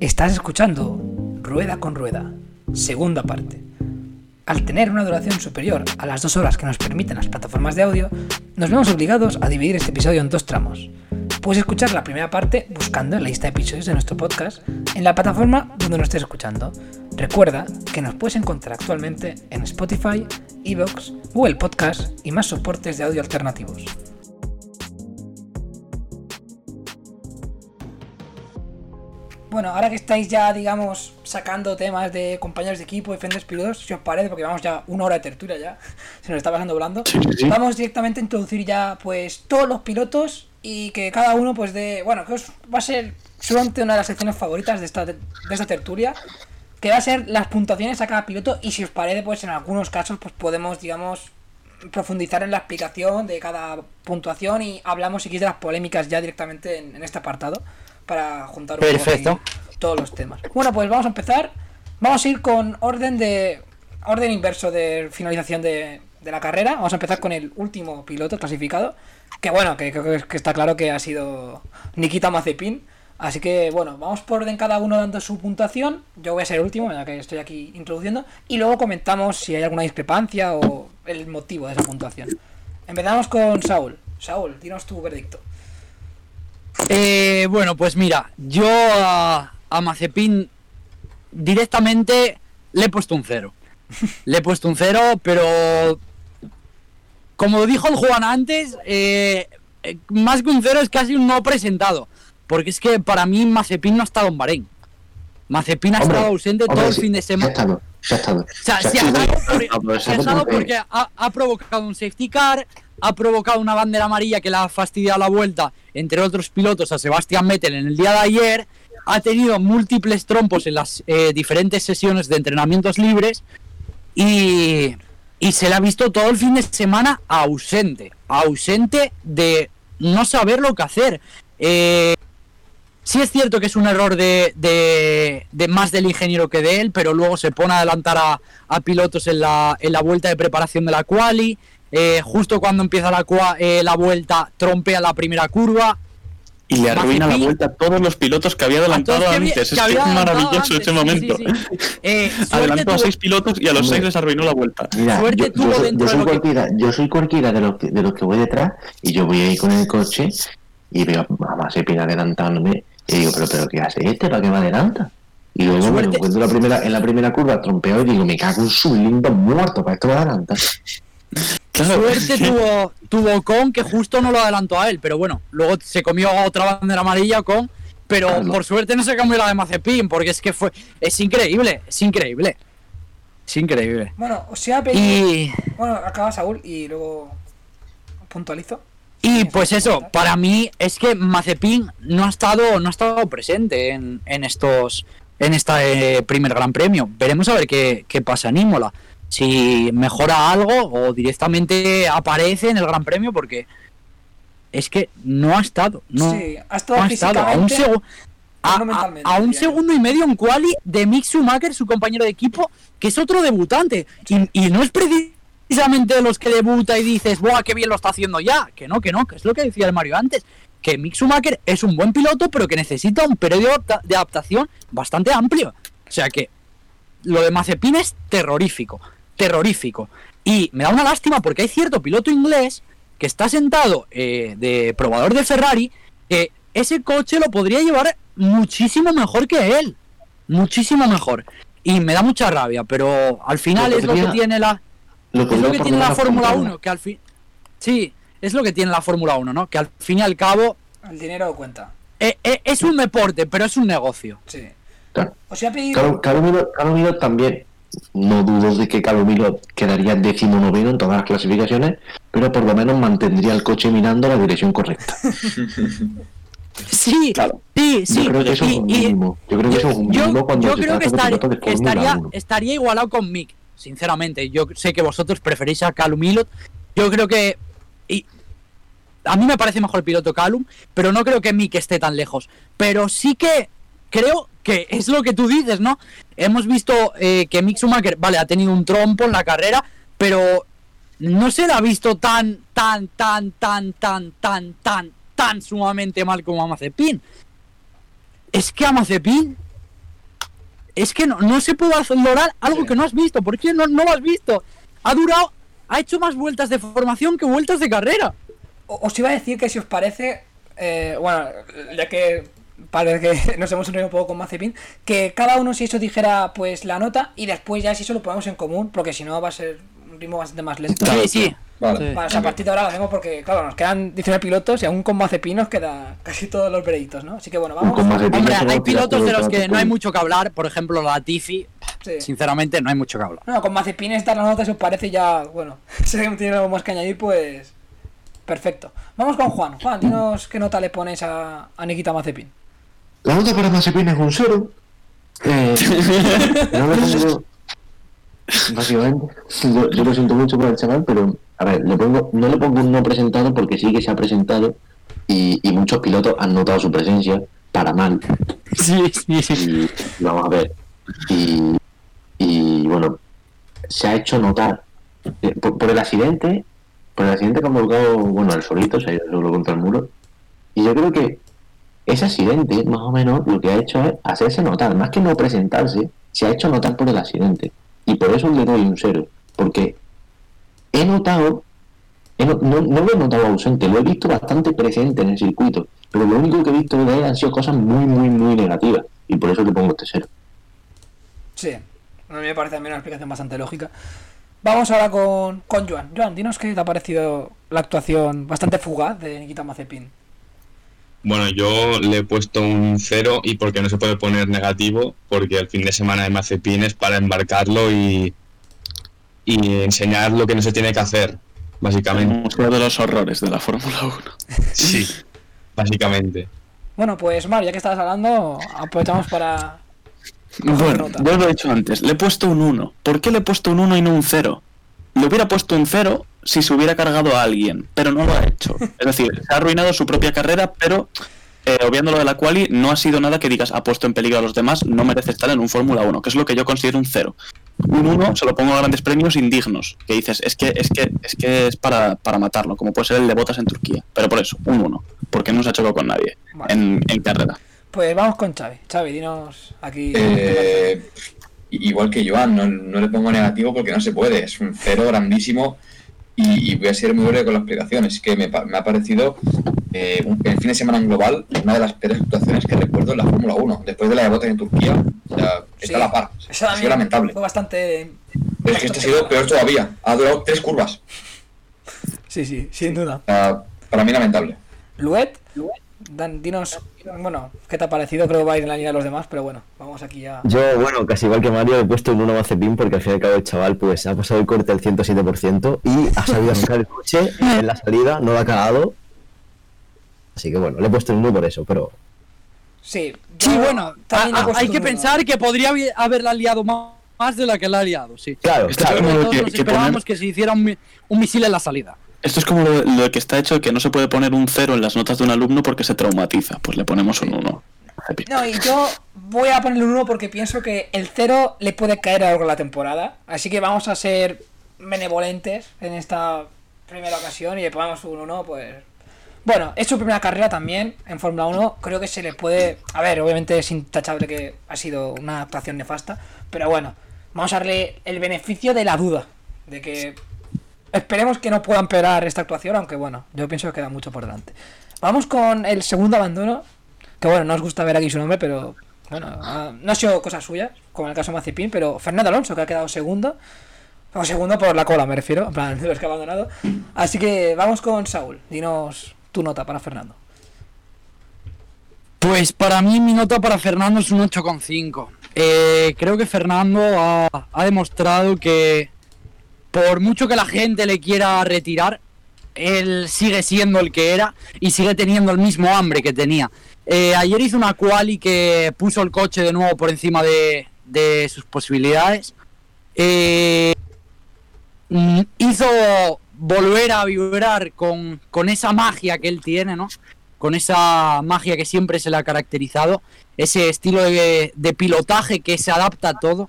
Estás escuchando Rueda con Rueda, segunda parte. Al tener una duración superior a las dos horas que nos permiten las plataformas de audio, nos vemos obligados a dividir este episodio en dos tramos. Puedes escuchar la primera parte buscando en la lista de episodios de nuestro podcast en la plataforma donde nos estés escuchando. Recuerda que nos puedes encontrar actualmente en Spotify, Evox, Google Podcast y más soportes de audio alternativos. Bueno, ahora que estáis ya, digamos, sacando temas de compañeros de equipo, defenders pilotos, si os parece, porque vamos ya una hora de tertulia ya, se nos está pasando volando, vamos directamente a introducir ya, pues, todos los pilotos y que cada uno, pues, de, bueno, que os va a ser solamente una de las secciones favoritas de esta, de esta tertulia, que va a ser las puntuaciones a cada piloto y si os parece, pues, en algunos casos, pues, podemos, digamos, profundizar en la explicación de cada puntuación y hablamos, si queréis, de las polémicas ya directamente en, en este apartado para juntar un Perfecto. poco todos los temas. Bueno, pues vamos a empezar. Vamos a ir con orden de orden inverso de finalización de, de la carrera. Vamos a empezar con el último piloto clasificado. Que bueno, que creo que, que está claro que ha sido Nikita Mazepin. Así que bueno, vamos por orden cada uno dando su puntuación. Yo voy a ser el último, ya que estoy aquí introduciendo. Y luego comentamos si hay alguna discrepancia o el motivo de esa puntuación. Empezamos con Saúl. Saúl, dinos tu veredicto. Eh, bueno, pues mira, yo a, a Mazepin directamente le he puesto un cero. Le he puesto un cero, pero como dijo el Juan antes, eh, eh, más que un cero es casi un no presentado. Porque es que para mí Mazepin no ha estado en Bahrein. Mazepin ha Hombre, estado ausente hombre, todo el sí, fin de semana. estado, ya ha estado. O sea, sí ha estado, por- pero ha ¿sabe estado porque ha, ha provocado un safety car, ha provocado una bandera amarilla que le ha fastidiado la vuelta, entre otros pilotos, a Sebastián Vettel en el día de ayer, ha tenido múltiples trompos en las eh, diferentes sesiones de entrenamientos libres y, y se le ha visto todo el fin de semana ausente, ausente de no saber lo que hacer. Eh, Sí es cierto que es un error de, de- de más del ingeniero que de él, pero luego se pone a adelantar a, a pilotos en la, en la vuelta de preparación de la quali. Eh, justo cuando empieza la, cua- eh, la vuelta, trompea la primera curva. Y le arruina la vuelta a todos los pilotos que había adelantado que había- antes. que es había maravilloso antes, ese momento. sí, sí. Eh, Adelantó a seis pilotos y a los Hombre. seis les arruinó la vuelta. Mira, Suerte yo, tuvo yo soy, dentro yo de soy que- cualquiera, yo soy cualquiera de los que, de los que voy detrás y yo voy ahí con el coche y veo a Mazepin adelantándome y digo, pero, pero ¿qué hace este? ¿Para qué me adelanta? Y luego me lo Suerte. encuentro en la primera, en la primera curva trompeado y digo, me cago en su lindo muerto, para esto me adelanta. Claro, Suerte tuvo, tuvo con que justo no lo adelantó a él, pero bueno, luego se comió otra bandera amarilla con, pero Claro. por suerte no se cambió la de Mazepin, porque es que fue, es increíble, es increíble, es increíble. Bueno, os iba a pedir. Y, Bueno, acaba Saúl y luego puntualizo. y pues eso, para mí es que Mazepin no ha estado, no ha estado presente en, en estos, en este primer Gran Premio. Veremos a ver qué, qué pasa en Imola. Si mejora algo o directamente aparece en el Gran Premio, porque es que no ha estado. No, sí, ha estado no ha estado. A un, segu- a- un segundo y medio en quali de Mick Schumacher, su compañero de equipo, que es otro debutante. Y, y no es precisamente de los que debuta y dices, ¡buah, qué bien lo está haciendo ya! Que no, que no, que es lo que decía el Mario antes. Que Mick Schumacher es un buen piloto, pero que necesita un periodo de adaptación bastante amplio. O sea que lo de Mazepin es terrorífico, terrorífico. Y me da una lástima porque hay cierto piloto inglés que está sentado eh, de probador de Ferrari que ese coche lo podría llevar muchísimo mejor que él. Muchísimo mejor. Y me da mucha rabia, pero al final Lo es lo que tiene la, Lo es lo que tiene la Fórmula apuntarla. 1, que al fin... Sí, es lo que tiene la Fórmula 1, ¿no? Que al fin y al cabo El dinero cuenta. eh, eh, es un deporte, pero es un negocio. Sí. Claro. Os también, no dudo de que Calumilo quedaría décimo noveno en todas las clasificaciones, pero por lo menos mantendría el coche mirando la dirección correcta. Sí, Claro. sí, sí. yo creo que eso es un mínimo. Yo creo que eso es un yo, mínimo cuando yo se creo que, estar- estaría, 1. estaría igualado con Mick, sinceramente. Yo sé que vosotros preferís a Calum Milot. Yo creo que. y a mí me parece mejor el piloto Calum, pero no creo que Mick esté tan lejos. Pero sí que creo que es lo que tú dices, ¿no? Hemos visto eh, que Mick Schumacher, vale, ha tenido un trompo en la carrera, pero no se le ha visto tan, tan, tan, tan, tan, tan, tan, tan sumamente mal como a Mazepin. Es que a Mazepin es que no, no se puede valorar algo Sí. que no has visto. ¿Por qué no, no lo has visto? Ha durado, ha hecho más vueltas de formación que vueltas de carrera. Os iba a decir que si os parece, eh, bueno, ya que parece que nos hemos unido un poco con Mazepin, que cada uno si eso dijera pues la nota y después ya si eso lo ponemos en común, porque si no va a ser un ritmo bastante más lento. Claro, sí, sí. Vale. Sí. Vale, o sea, a partir de ahora lo hacemos porque, claro, nos quedan 19 pilotos y aún con Mazepin nos queda casi todos los veredictos, ¿no? Así que bueno, vamos. Con Mazepin Hombre, hay pilotos de los que no hay mucho que hablar. Por ejemplo, la Tifi. Sí. Sinceramente, no hay mucho que hablar. No, con Mazepin esta la nota, si os parece ya, bueno, si alguien tiene algo más que añadir, pues perfecto. Vamos con Juan. Juan, dinos qué nota le pones a, a Nikita Mazepin. La nota para Mazepin es un cero. Eh, no. Básicamente, yo, yo lo siento mucho por el chaval, pero a ver, le pongo, no le pongo un no presentado porque sí que se ha presentado y, y muchos pilotos han notado su presencia para mal. Sí, sí, sí. Y vamos a ver. Y, y bueno, se ha hecho notar eh, por, por el accidente, por el accidente que ha volcado, bueno, el solito, se ha ido solo contra el muro. Y yo creo que ese accidente, más o menos, lo que ha hecho es hacerse notar, más que no presentarse, se ha hecho notar por el accidente. Y por eso le doy un cero. Porque he notado, no lo he notado ausente, lo he visto bastante presente en el circuito. Pero lo único que he visto de él han sido cosas muy, muy, muy negativas. Y por eso le pongo este cero. Sí, a mí me parece también una explicación bastante lógica. Vamos ahora con, con Joan. Joan, dinos qué te ha parecido la actuación bastante fugaz de Nikita Mazepin. Bueno, yo le he puesto un cero y porque no se puede poner negativo, porque el fin de semana de Mazepin es para embarcarlo y, y enseñar lo que no se tiene que hacer, El básicamente. museo de los horrores de la Fórmula 1. Sí, básicamente. Bueno, pues Mario, ya que estabas hablando, aprovechamos para... Bueno, ya lo he dicho antes, le he puesto un 1. ¿Por qué le he puesto un 1 y no un 0? Le hubiera puesto un 0 si se hubiera cargado a alguien, pero no lo ha hecho. Es decir, se ha arruinado su propia carrera, pero eh, obviando lo de la quali, no ha sido nada que digas ha puesto en peligro a los demás, no merece estar en un Fórmula 1, que es lo que yo considero un 0. Un 1 se lo pongo a grandes premios indignos, que dices, es que es que es que es para, para matarlo, como puede ser el de Botas en Turquía. Pero por eso, un 1, porque no se ha chocado con nadie Vale. en, en carrera. Pues vamos con Xavi. Xavi, dinos aquí... Eh, igual que Joan, no, no le pongo negativo porque no se puede, es un cero grandísimo y, y voy a ser muy breve con la explicación. Es que me, pa- me ha parecido eh, un- el fin de semana en global una de las peores actuaciones que recuerdo en la Fórmula 1. Después de la de Botas en Turquía, o sea, está a la par. Eso Ha sido también lamentable. Fue bastante... Pero es que este ha sido peor todavía. Ha durado tres curvas. Sí, sí, sin duda. O para mí lamentable. Luet, Dan, dinos, bueno, ¿qué te ha parecido? Creo que va a ir en la línea de los demás, pero bueno, vamos aquí a... Yo, bueno, casi igual que Mario, he puesto un 1 a Mazepin porque al fin y al cabo el chaval pues ha pasado el corte al 107% y ha sabido arrancar el coche en la salida, no lo ha cagado. Así que bueno, le he puesto un 1 por eso, pero Sí, Sí, yo bueno, también a- he a- puesto hay que uno. pensar que podría haberla liado ma- más de la que la ha liado, sí. claro, claro. Todos que- nos que esperábamos poner- que se hiciera un, mi- un misil en la salida. Esto es como lo, lo que está hecho que no se puede poner un 0 en las notas de un alumno porque se traumatiza. Pues le ponemos un 1. No, y yo voy a ponerle un 1 porque pienso que el 0 le puede caer a algo en la temporada. Así que vamos a ser benevolentes en esta primera ocasión y le ponemos un 1, pues... Bueno, es su primera carrera también en Fórmula 1. Creo que se le puede... A ver, obviamente es intachable que ha sido una actuación nefasta. Pero bueno, vamos a darle el beneficio de la duda. De que esperemos que no pueda empeorar esta actuación, aunque bueno, yo pienso que queda mucho por delante. Vamos con el segundo abandono, que bueno, no os gusta ver aquí su nombre, pero bueno, no ha sido cosa suya, como en el caso de Mazepin, pero Fernando Alonso, que ha quedado segundo, o segundo por la cola, me refiero, en plan, de los que ha abandonado. Así que vamos con Saúl, dinos tu nota para Fernando. Pues para mí mi nota para Fernando es un 8,5. Eh, creo que Fernando ha, ha demostrado que por mucho que la gente le quiera retirar, él sigue siendo el que era y sigue teniendo el mismo hambre que tenía. Eh, ayer hizo una quali que puso el coche de nuevo por encima de, sus posibilidades. Eh, mm, hizo volver a vibrar con, esa magia que él tiene, ¿no? Con esa magia que siempre se le ha caracterizado, ese estilo de pilotaje que se adapta a todo.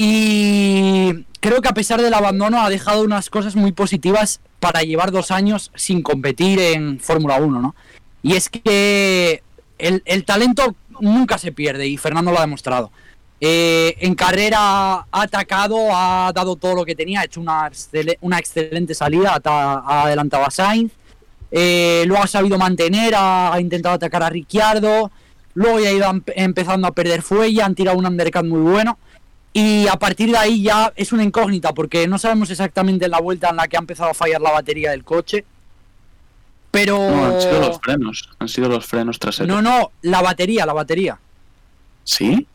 Y creo que a pesar del abandono ha dejado unas cosas muy positivas para llevar dos años sin competir en Fórmula 1, ¿no? Y es que el, el talento nunca se pierde y Fernando lo ha demostrado. Eh, en carrera ha atacado, ha dado todo lo que tenía, ha hecho una, una excelente salida, ha, adelantado a Sainz, eh, lo ha sabido mantener, ha, intentado atacar a Ricciardo, luego ya ha ido empezando a perder fuelle, han tirado un undercut muy bueno. Y a partir de ahí ya es una incógnita, porque no sabemos exactamente la vuelta en la que ha empezado a fallar la batería del coche. Pero. No, han sido los frenos. Han sido los frenos traseros. No, no, la batería, la batería. ¿Sí?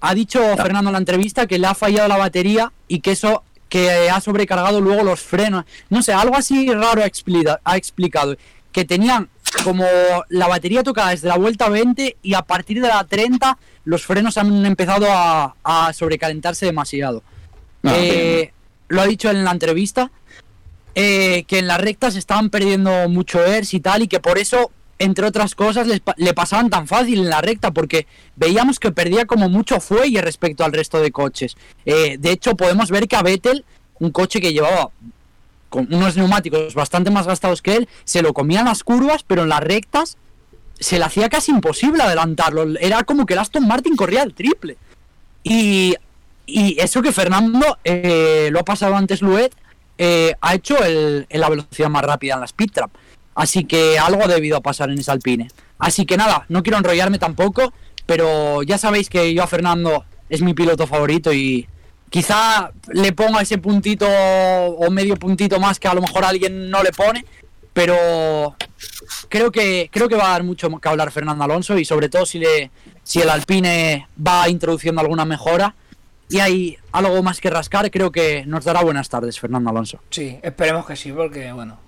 Ha dicho Fernando en la entrevista que le ha fallado la batería y que eso que ha sobrecargado luego los frenos. No sé, algo así raro ha, ha explicado. Que tenían como la batería tocada desde la vuelta 20 y a partir de la 30 los frenos han empezado a, sobrecalentarse demasiado. Ah, eh, lo ha dicho en la entrevista, eh, que en las rectas estaban perdiendo mucho ERS y tal, y que por eso, entre otras cosas, le pasaban tan fácil en la recta, porque veíamos que perdía como mucho fuelle respecto al resto de coches. Eh, de hecho, podemos ver que a Vettel, un coche que llevaba con unos neumáticos bastante más gastados que él, se lo comían las curvas, pero en las rectas se le hacía casi imposible adelantarlo. Era como que el Aston Martin corría el triple. Y, y eso que Fernando eh, lo ha pasado antes Luet, eh, ha hecho el, la velocidad más rápida en la speed trap. Así que algo ha debido pasar en esa Alpine. Así que nada, no quiero enrollarme tampoco, pero ya sabéis que yo a Fernando es mi piloto favorito y quizá le ponga ese puntito o medio puntito más que a lo mejor alguien no le pone, pero creo que creo que va a dar mucho que hablar Fernando Alonso y sobre todo si le si el Alpine va introduciendo alguna mejora y hay algo más que rascar, creo que nos dará buenas tardes Fernando Alonso. Sí, esperemos que sí, porque bueno,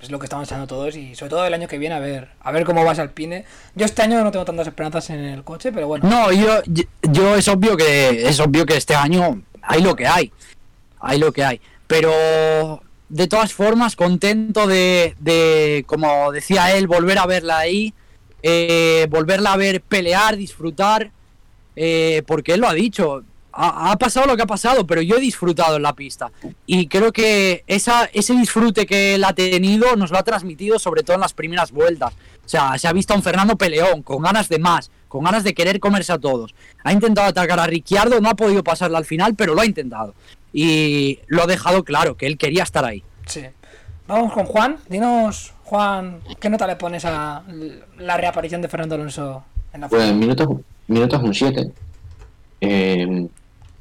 es lo que estamos echando todos y sobre todo el año que viene a ver a ver cómo va ese Alpine. Yo este año no tengo tantas esperanzas en el coche, pero bueno. No, yo yo es obvio que es obvio que este año hay lo que hay. Hay lo que hay, pero de todas formas, contento de, como decía él, volver a verla ahí, eh, volverla a ver pelear, disfrutar, eh, porque él lo ha dicho. Ha, pasado lo que ha pasado, pero yo he disfrutado en la pista. Y creo que esa, ese disfrute que él ha tenido nos lo ha transmitido sobre todo en las primeras vueltas. O sea, se ha visto a un Fernando peleón, con ganas de más, con ganas de querer comerse a todos. Ha intentado atacar a Ricciardo, no ha podido pasarla al final, pero lo ha intentado y lo ha dejado claro, que él quería estar ahí. Sí. Vamos con Juan. Dinos, Juan, ¿qué nota le pones a la reaparición de Fernando Alonso en la Pues minutos, minutos un 7. Eh,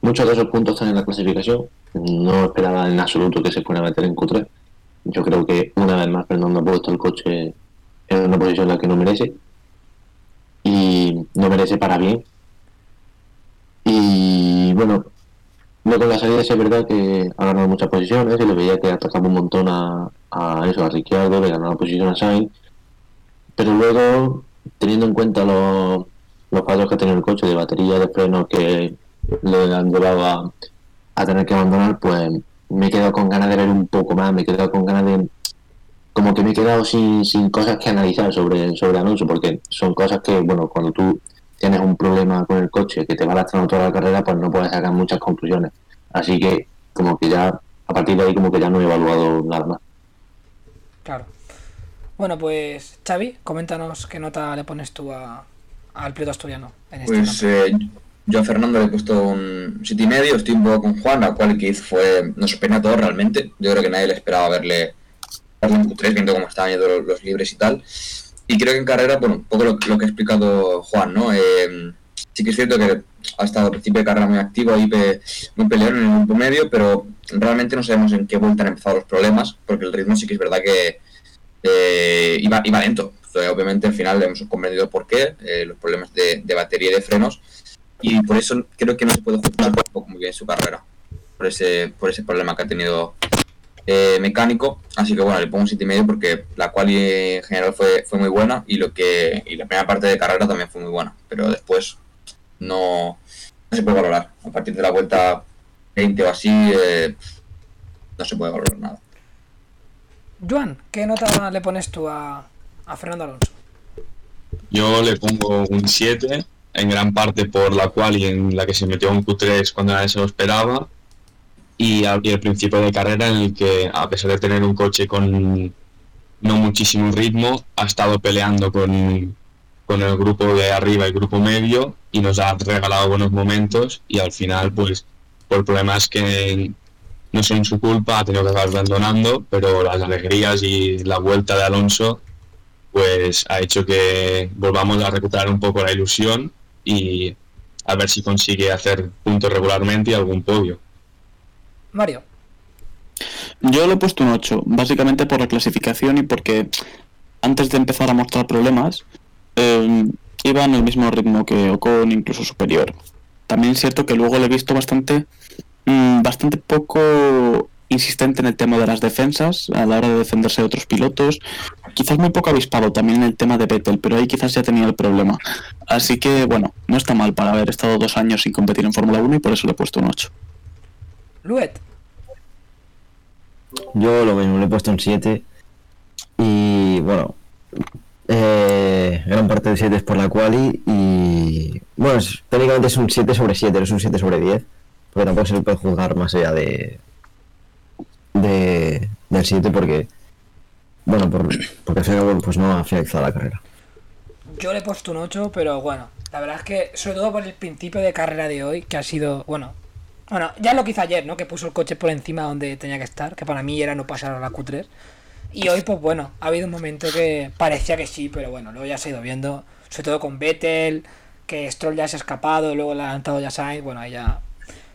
muchos de esos puntos están en la clasificación. No esperaba en absoluto que se fuera a meter en Q3. Yo creo que una vez más Fernando ha puesto el coche en una posición en la que no merece. Y no merece para bien. Y bueno, no, con la salida es verdad que ha ganado muchas posiciones y le veía que atacaba un montón a, a eso, a Ricciardo, le ganaba posición a Sainz, pero luego, teniendo en cuenta los, los fallos que ha tenido el coche de batería, de freno que le han llevado a, a tener que abandonar, pues me he quedado con ganas de ver un poco más, me he quedado con ganas de como que me he quedado sin, sin cosas que analizar sobre, sobre Alonso, porque son cosas que, bueno, cuando tú tienes un problema con el coche que te va lastrando toda la carrera, pues no puedes sacar muchas conclusiones. Así que como que ya, a partir de ahí como que ya no he evaluado nada más. Claro. Bueno, pues Xavi, coméntanos qué nota le pones tú a, al piloto asturiano. En este pues eh, yo a Fernando le he puesto un siete y medio, estoy un poco con Juan, la cual que hizo fue, nos sorprendió a todos realmente. Yo creo que nadie le esperaba verle en Q3, viendo cómo estaban yendo los, libres y tal. Y creo que en carrera, bueno, un poco lo, que ha explicado Juan, ¿no? Eh, sí que es cierto que ha estado al principio de carrera muy activo, ahí muy peleón en el grupo medio, pero realmente no sabemos en qué vuelta han empezado los problemas, porque el ritmo sí que es verdad que eh, iba, iba lento. obviamente al final hemos comprendido por qué, eh, los problemas de, batería y de frenos, y por eso creo que no se puede juzgar poco muy bien su carrera, por ese, por ese problema que ha tenido eh, mecánico, así que bueno, le pongo un 7,5 porque la cual en general fue, fue muy buena y lo que y la primera parte de carrera también fue muy buena, pero después no, se puede valorar. A partir de la vuelta 20 o así, eh, no se puede valorar nada. Juan, ¿qué nota le pones tú a, a Fernando Alonso? Yo le pongo un 7, en gran parte por la cual y en la que se metió un Q3 cuando nadie se lo esperaba y, el principio de carrera en el que, a pesar de tener un coche con no muchísimo ritmo, ha estado peleando con, con el grupo de arriba y grupo medio y nos ha regalado buenos momentos y al final pues por problemas que no son su culpa ha tenido que acabar abandonando pero las alegrías y la vuelta de Alonso pues ha hecho que volvamos a recuperar un poco la ilusión y a ver si consigue hacer puntos regularmente y algún podio. Mario. Yo le he puesto un 8, básicamente por la clasificación y porque antes de empezar a mostrar problemas, eh, iba en el mismo ritmo que Ocon, incluso superior. También es cierto que luego le he visto bastante, mm, bastante poco insistente en el tema de las defensas a la hora de defenderse de otros pilotos. Quizás muy poco avispado también en el tema de Vettel, pero ahí quizás ya tenía el problema. Así que bueno, no está mal para haber estado dos años sin competir en Fórmula 1 y por eso le he puesto un 8. Luet. Yo lo mismo, le he puesto un 7. Y bueno, eh, gran parte del 7 es por la quali. Y bueno, es- técnicamente es un 7 sobre 7, no es un 7 sobre 10. Porque tampoco se le puede juzgar más allá de, de del 7 porque bueno, por, porque al final pues no ha finalizado la carrera. Yo le he puesto un 8, pero bueno, la verdad es que, sobre todo por el principio de carrera de hoy, que ha sido, bueno, bueno, ya lo que hizo ayer, ¿no? Que puso el coche por encima donde tenía que estar, que para mí era no pasar a la Q3. Y hoy, pues bueno, ha habido un momento que parecía que sí, pero bueno, luego ya se ha ido viendo, sobre todo con Vettel, que Stroll ya se ha escapado, luego le ha adelantado ya Sainz, bueno, ahí ya...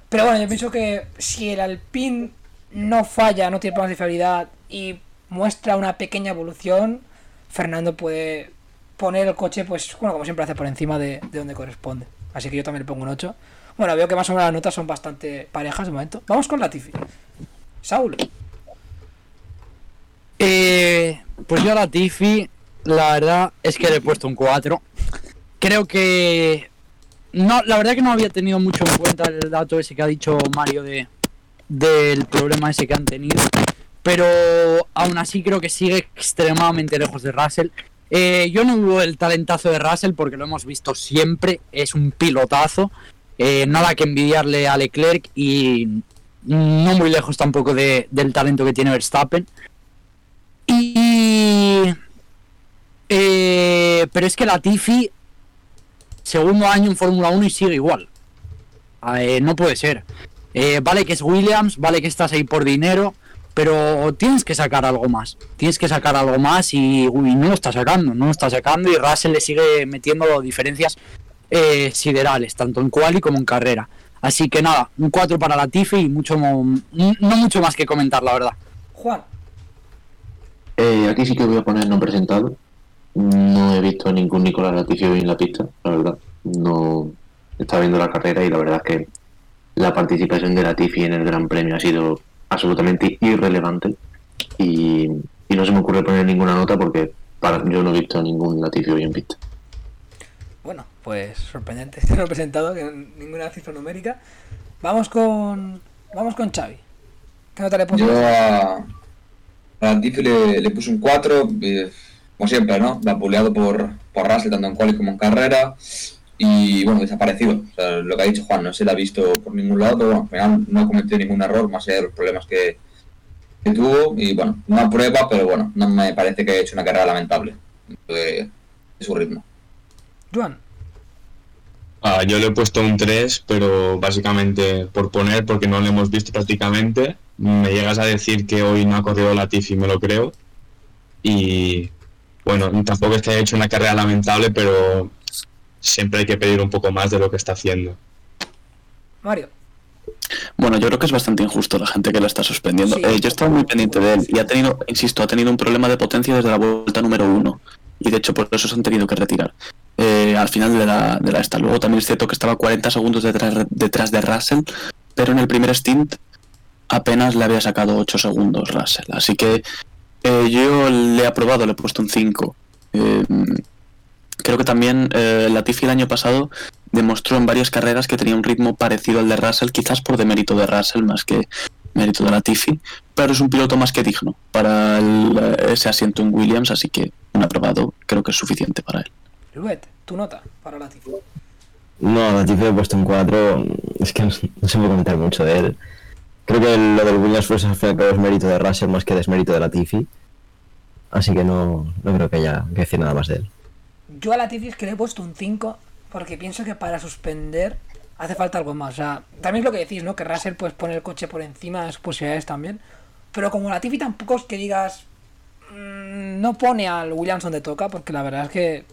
Pero bueno, yo pienso que si el Alpine no falla, no tiene problemas de fiabilidad y muestra una pequeña evolución, Fernando puede poner el coche, pues, bueno, como siempre hace por encima de, de donde corresponde. Así que yo también le pongo un 8. Bueno, veo que más o menos las notas son bastante parejas de momento. Vamos con Latifi. Saúl. Eh, pues yo a la Tifi, la verdad es que le he puesto un 4. Creo que. No, la verdad que no había tenido mucho en cuenta el dato ese que ha dicho Mario de del problema ese que han tenido. Pero aún así creo que sigue extremadamente lejos de Russell. Eh, yo no dudo del talentazo de Russell porque lo hemos visto siempre. Es un pilotazo. Eh, nada que envidiarle a Leclerc y no muy lejos tampoco de- del talento que tiene Verstappen. Y. eh, pero es que la Tifi, segundo año en Fórmula 1 y sigue igual. Eh, no puede ser. Eh, vale que es Williams, vale que estás ahí por dinero, pero tienes que sacar algo más. Tienes que sacar algo más y, no lo está sacando, no lo está sacando y Russell le sigue metiendo diferencias eh, siderales, tanto en quali como en carrera. Así que nada, un 4 para la Tifi y mucho, no mucho más que comentar, la verdad. Juan. Eh, aquí sí que voy a poner no presentado. No he visto a ningún Nicolás Latifi hoy en la pista, la verdad. No estaba viendo la carrera y la verdad es que la participación de Latifi en el Gran Premio ha sido absolutamente irrelevante y, y no se me ocurre poner ninguna nota porque para, yo no he visto a ningún Latifi hoy en pista. Bueno, pues sorprendente. Este no presentado, que ninguna cifra numérica. Vamos con. Vamos con Xavi. ¿Qué nota le pones? Yo a, a le, le puse un 4, eh, como siempre, ¿no? Vapuleado por, por Russell, tanto en quali como en carrera. Y bueno, desaparecido. O sea, lo que ha dicho Juan, no se le ha visto por ningún lado, pero bueno, al final no ha cometido ningún error, más allá de los problemas que, que tuvo. Y bueno, una prueba, pero bueno, no me parece que haya hecho una carrera lamentable de, de su ritmo. Juan. Ah, yo le he puesto un 3, pero básicamente por poner, porque no lo hemos visto prácticamente. Me llegas a decir que hoy no ha corrido Latifi, me lo creo. Y bueno, tampoco es que haya hecho una carrera lamentable, pero siempre hay que pedir un poco más de lo que está haciendo. Mario. Bueno, yo creo que es bastante injusto la gente que lo está suspendiendo. Sí. Eh, yo estaba muy pendiente de él y ha tenido, insisto, ha tenido un problema de potencia desde la vuelta número uno. Y de hecho por eso se han tenido que retirar. Eh, al final de la, de la esta. Luego también es cierto que estaba 40 segundos detrás, detrás de Russell, pero en el primer stint apenas le había sacado 8 segundos Russell. Así que eh, yo le he aprobado, le he puesto un 5. Eh, creo que también eh, Latifi el año pasado demostró en varias carreras que tenía un ritmo parecido al de Russell, quizás por demérito de Russell más que mérito de Latifi, pero es un piloto más que digno para el- ese asiento en Williams, así que un aprobado creo que es suficiente para él. Luet, tu nota para Latifi. No, a Latifi le he puesto un 4. Es que no, no se puede comentar mucho de él. Creo que lo del Williams cabo es mérito de Russell más que desmérito de Latifi. Así que no, no creo que haya que decir nada más de él. Yo a la Latifi es que le he puesto un 5 porque pienso que para suspender hace falta algo más. O sea, también es lo que decís, ¿no? Que Russell pues pone el coche por encima de sus posibilidades también. Pero como la Latifi tampoco es que digas mm, no pone al Williamson de toca porque la verdad es que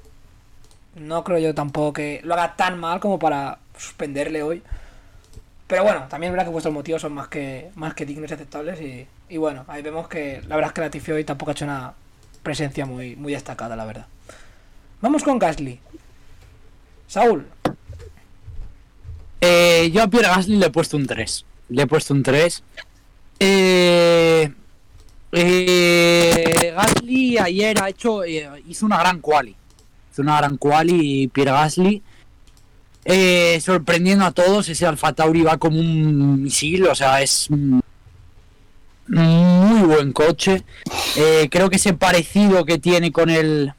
no creo yo tampoco que lo haga tan mal como para suspenderle hoy. Pero bueno, también es verdad que vuestros motivos son más que, más que dignos y aceptables. Y, y bueno, ahí vemos que la verdad es que la Tifi hoy tampoco ha hecho una presencia muy, muy destacada, la verdad. Vamos con Gasly. Saúl. Eh, yo a Pierre Gasly le he puesto un 3. Le he puesto un 3. Eh, eh, Gasly ayer ha hecho, eh, hizo una gran quali. Gran quali y Pierre Gasly. eh, sorprendiendo a todos, ese Alfa Tauri va como un misil, o sea, es muy buen coche. Eh, creo que ese parecido que tiene con el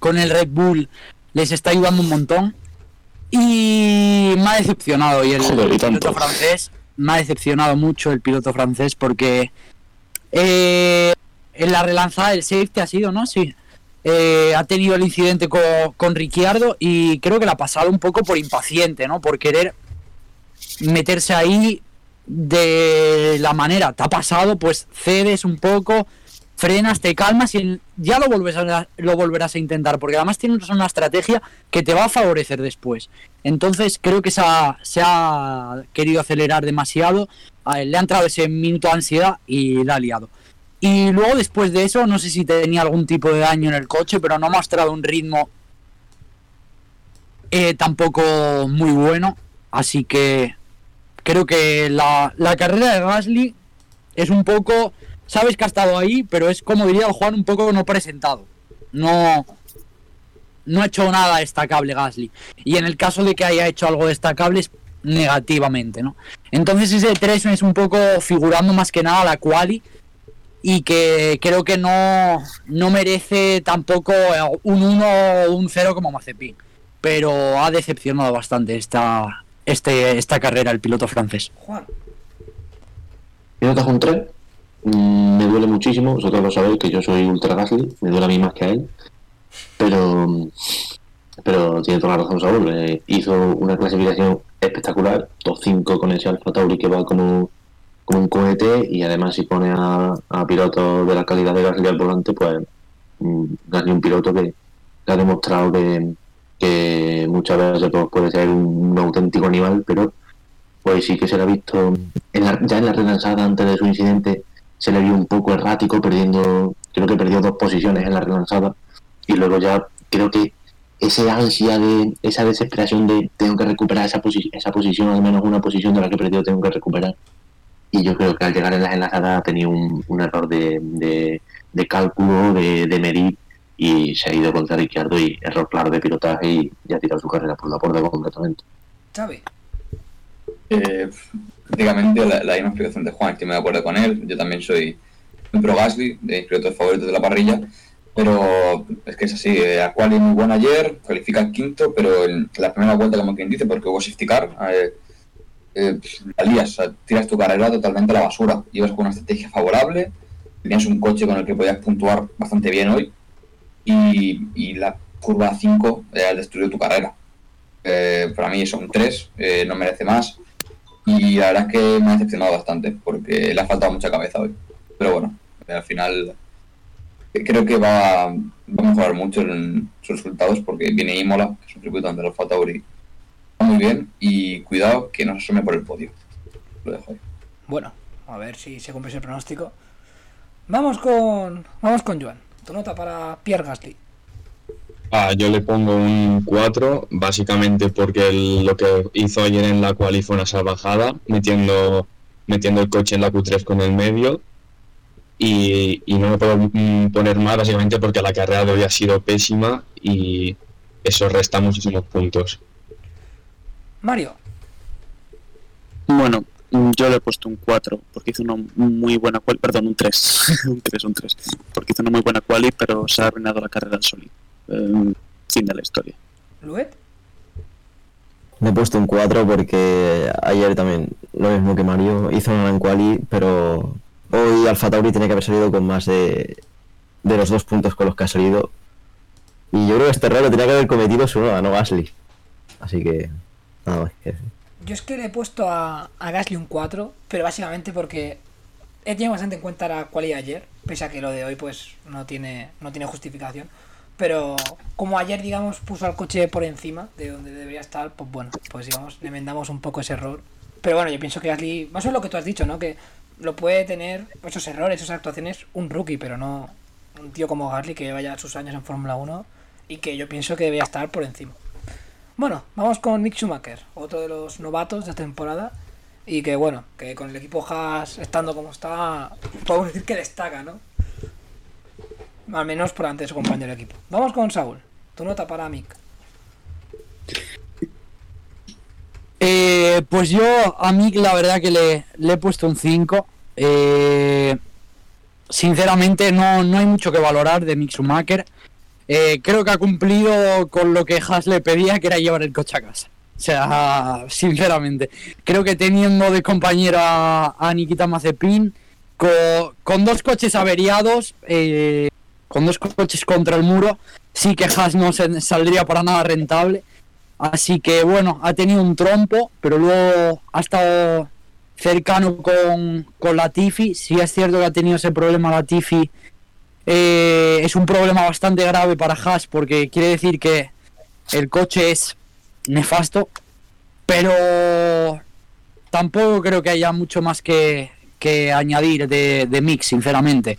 con el Red Bull les está ayudando un montón. Y me ha decepcionado y el, Joder, y el piloto francés me ha decepcionado mucho el piloto francés porque eh, en la relanzada del safety ha sido, ¿no? Sí. Eh, ha tenido el incidente con, con Ricciardo y creo que la ha pasado un poco por impaciente, ¿no? Por querer meterse ahí de la manera. Te ha pasado, pues cedes un poco, frenas, te calmas y ya lo, volves a, lo volverás a intentar, porque además tienes una estrategia que te va a favorecer después. Entonces creo que se ha, se ha querido acelerar demasiado, le ha entrado ese minuto de ansiedad y la ha liado. Y luego después de eso, no sé si tenía algún tipo de daño en el coche, pero no ha mostrado un ritmo eh, tampoco muy bueno. Así que creo que la, la carrera de Gasly es un poco, sabes que ha estado ahí, pero es como diría Juan, un poco no presentado. No, no ha hecho nada destacable Gasly. Y en el caso de que haya hecho algo destacable es negativamente, ¿no? Entonces ese 3 es un poco figurando más que nada la quali y que creo que no, no merece tampoco un 1 o un 0 como Mazepin. Pero ha decepcionado bastante esta, este, esta carrera el piloto francés. Juan. Mi nota es un 3. Mm, me duele muchísimo, vosotros lo sabéis que yo soy ultra Gasly, me duele a mí más que a él. Pero, pero tiene toda la razón Saúl. eh, hizo una clasificación espectacular, top 5 con ese Alfa Tauri que va como, como un cohete y además si pone a, a pilotos de la calidad de Gasly al volante, pues mm, Gasly un piloto que, ha demostrado que, muchas veces pues, puede ser un, auténtico animal, pero pues sí que se le ha visto en la- ya en la relanzada antes de su incidente se le vio un poco errático perdiendo creo que perdió dos posiciones en la relanzada y luego ya creo que esa ansia de esa desesperación de tengo que recuperar esa, posi- esa posición al menos una posición de la que he perdido tengo que recuperar y yo creo que al llegar en las enlazadas ha tenido un, un error de, de, de cálculo de, de medir y se ha ido contra Ricciardo y error claro de pilotaje y ya ha tirado su carrera por la borda completamente Xavi. Eh, prácticamente la, la misma explicación de Juan, estoy muy de acuerdo con él. Yo también soy un pro Gasly, de mis pilotos favoritos de la parrilla. Pero es que es así, eh, a quali muy buena ayer, califica el quinto, pero en la primera vuelta, como quien dice, porque hubo safety car, eh, eh, la lías, o sea, tiras tu carrera totalmente a la basura. Ibas con una estrategia favorable, tenías un coche con el que podías puntuar bastante bien hoy, y, la curva 5 eh, destruyó tu carrera. Eh, para mí son 3, no merece más. Y la verdad es que me ha decepcionado bastante, porque le ha faltado mucha cabeza hoy. Pero bueno, eh, al final eh, creo que va, a mejorar mucho en sus resultados, porque viene Imola, que es un circuito donde los Tauri muy bien, y cuidado que no se asome por el podio. Lo dejo ahí. Bueno, a ver si se cumple ese pronóstico. Vamos con. Vamos con Joan. Tu nota para Pierre Gasly. Ah, yo le pongo un 4, básicamente porque el- lo que hizo ayer en la quali fue una salvajada, metiendo, metiendo el coche en la Q3 con el medio. Y, y no me puedo mm, poner más, básicamente porque la carrera de hoy ha sido pésima y eso resta muchísimos puntos. Mario. Bueno, yo le he puesto un 4 porque hizo una muy buena quali, perdón, un 3, un 3, un 3, porque hizo una muy buena quali, pero se ha arruinado la carrera al solito. Eh, fin de la historia. Luet. Le he puesto un 4 porque ayer también, lo mismo que Mario, hizo una gran quali, pero hoy Alfa Tauri tenía que haber salido con más de, de los dos puntos con los que ha salido. Y yo creo que este error lo tenía que haber cometido su no Gasly. Así que. Decir. Yo es que le he puesto a, a Gasly un 4, pero básicamente porque he tenido bastante en cuenta la cualidad ayer, pese a que lo de hoy pues no tiene, no tiene justificación. Pero como ayer, digamos, puso al coche por encima de donde debería estar, pues bueno, pues digamos, le enmendamos un poco ese error. Pero bueno, yo pienso que Gasly, más o menos lo que tú has dicho, ¿no? Que lo puede tener esos errores, esas actuaciones, un rookie, pero no un tío como Gasly que lleva ya sus años en Fórmula 1 y que yo pienso que debería estar por encima. Bueno, vamos con Mick Schumacher, otro de los novatos de temporada. Y que bueno, que con el equipo Haas estando como está, podemos decir que destaca, ¿no? Al menos por ante de su compañero de equipo. Vamos con Saúl. Tu nota para Mick. Eh, pues yo a Mick la verdad que le, le he puesto un 5. Eh, sinceramente no, no hay mucho que valorar de Mick Schumacher. Eh, creo que ha cumplido con lo que Haas le pedía, que era llevar el coche a casa. O sea, sinceramente, creo que teniendo de compañero a, Nikita Mazepin, con, dos coches averiados, eh, con dos coches contra el muro, sí que Haas no saldría para nada rentable. Así que bueno, ha tenido un trompo, pero luego ha estado cercano con, con Latifi. Sí es cierto que ha tenido ese problema Latifi. Eh, es un problema bastante grave para Haas porque quiere decir que el coche es nefasto, pero tampoco creo que haya mucho más que, que añadir de, de Mix, sinceramente.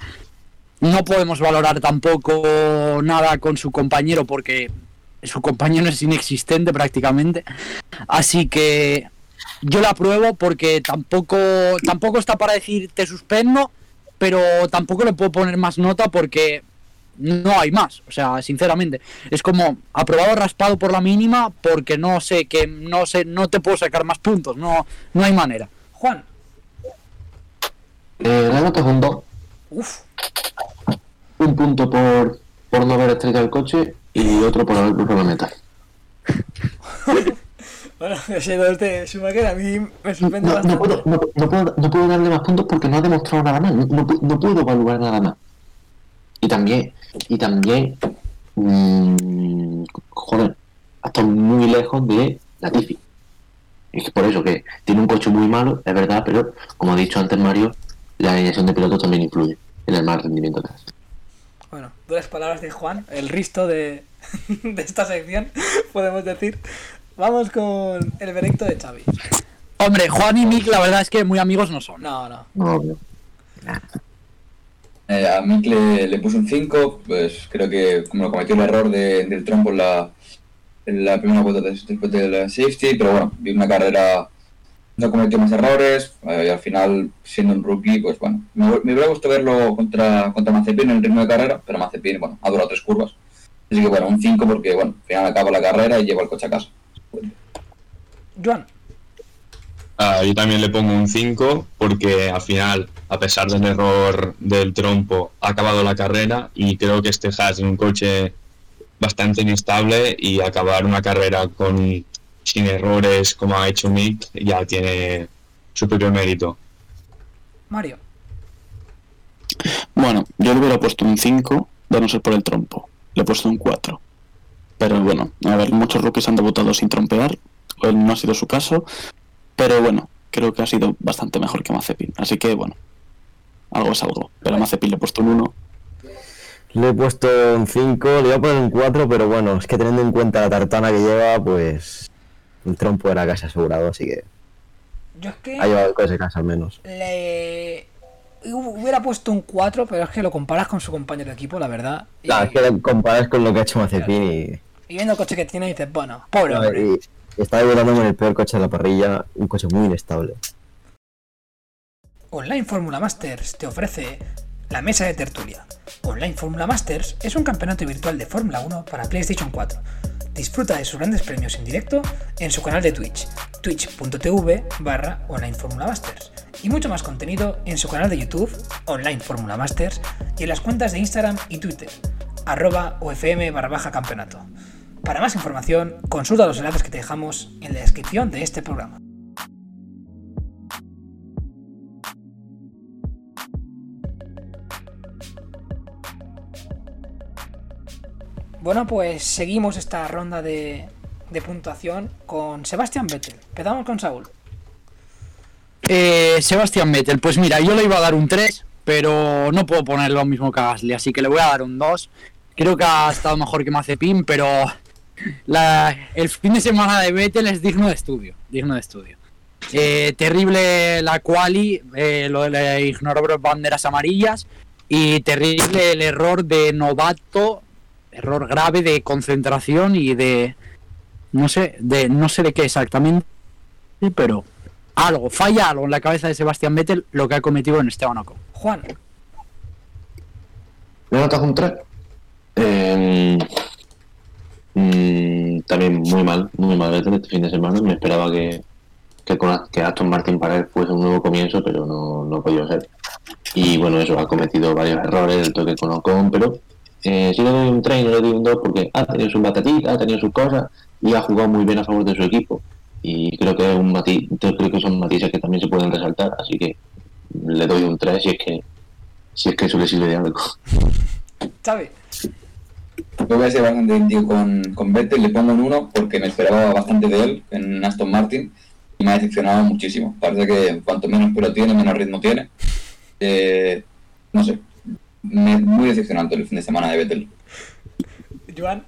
No podemos valorar tampoco nada con su compañero porque su compañero es inexistente prácticamente. Así que yo la apruebo porque tampoco, tampoco está para decir te suspendo, pero tampoco le puedo poner más nota porque no hay más. O sea, sinceramente, es como aprobado raspado por la mínima porque no sé que no sé, no te puedo sacar más puntos, no, no hay manera. Juan. Eh, la nota es un 2. Uf. Un punto por, por no haber estrellado el coche y otro por haber cruzado la meta. Bueno, ese dos de Schumacher a mí me sorprende No, bastante. no puedo, no, no puedo, no puedo darle más puntos porque no ha demostrado nada más. No, no pu- no puedo evaluar nada más. Y también, y también, mm, joder, ha estado muy lejos de la Tifi. Es que por eso que tiene un coche muy malo, es verdad, pero como ha dicho antes Mario, la alineación de pilotos también influye en el mal rendimiento. Bueno, duras palabras de Juan, el risto de, de esta sección, podemos decir. Vamos con el veredicto de Xavi. Hombre, Juan y Mick la verdad es que muy amigos no son. No, no. Eh, a Mick le, le puse un 5, pues creo que como lo cometió el error de- del trompo en la, en la primera vuelta des- después de la safety, pero bueno, vi una carrera, no cometió más errores, eh, y al final, siendo un rookie, pues bueno, me hubiera gustado verlo contra, contra Mazepin en el ritmo de carrera, pero Mazepin, bueno, ha durado tres curvas. Así que bueno, un 5 porque, bueno, al final acaba la carrera y lleva el coche a casa. Joan. Ah, yo también le pongo un 5 porque al final, a pesar del error del trompo, ha acabado la carrera y creo que este Haas es un coche bastante inestable y acabar una carrera con sin errores como ha hecho Mick ya tiene su propio mérito. Mario. Bueno, yo le hubiera puesto un 5, de no ser por el trompo. Le he puesto un 4. Pero bueno, a ver, muchos rookies han debutado sin trompear. Él no ha sido su caso. Pero bueno, creo que ha sido bastante mejor que Mazepin. Así que bueno, algo es algo. Pero a Mazepin le he puesto un 1. Le he puesto un 5, le voy a poner un 4, pero bueno, es que teniendo en cuenta la tartana que lleva, pues el trompo era casi asegurado, así que Yo es que ha llevado el coche a casa al menos. le hu- hubiera puesto un 4, pero es que lo comparas con su compañero de equipo, la verdad. Y, Claro, es que lo comparas con lo que ha hecho Mazepin y, y viendo el coche que tiene, dices, bueno, pobre a ver, hombre. y está debutando con el peor coche de la parrilla, un coche muy inestable. Online Fórmula Masters te ofrece la mesa de tertulia. Online Fórmula Masters es un campeonato virtual de Fórmula 1 para PlayStation 4. Disfruta de sus grandes premios en directo en su canal de Twitch, twitch.tv barra Online Fórmula Masters. Y mucho más contenido en su canal de YouTube, Online Fórmula Masters, y en las cuentas de Instagram y Twitter, arroba OFM barra baja campeonato. Para más información, consulta los enlaces que te dejamos en la descripción de este programa. Bueno, pues seguimos esta ronda de, de puntuación con Sebastián Vettel. Empezamos con Saúl. Eh, Sebastián Vettel, pues mira, yo le iba a dar un 3, pero no puedo poner lo mismo que a Gasly, así que le voy a dar un 2. Creo que ha estado mejor que Mazepin, pero la- el fin de semana de Vettel es digno de estudio, digno de estudio. Eh, terrible la quali, eh, lo de la- ignoró banderas amarillas y terrible el error de novato, error grave de concentración y de no sé, de no sé de qué exactamente, pero algo, falla algo en la cabeza de Sebastián Vettel lo que ha cometido en Esteban Ocon. Juan, ¿Le notas un 3? Eh, mm, también muy mal, muy mal este fin de semana. Me esperaba que, que, con, que Aston Martin para él fuese un nuevo comienzo, pero no, no ha ser. Y bueno, eso, ha cometido varios errores, el toque con Ocon, pero eh, si le doy un 3 y no le doy un 2 porque ha tenido sus batatitas, ha tenido sus cosas y ha jugado muy bien a favor de su equipo. Y creo que es un matiz, creo que son matices que también se pueden resaltar, así que le doy un 3 si es que si es que eso le sirve de algo. Xavi. Yo voy a ser bastante crítico con, con Vettel, le pongo un 1 porque me esperaba bastante de él en Aston Martin y me ha decepcionado muchísimo. Parece que cuanto menos pelo tiene, menos ritmo tiene. Eh, no sé, me- muy decepcionante el fin de semana de Vettel. Joan.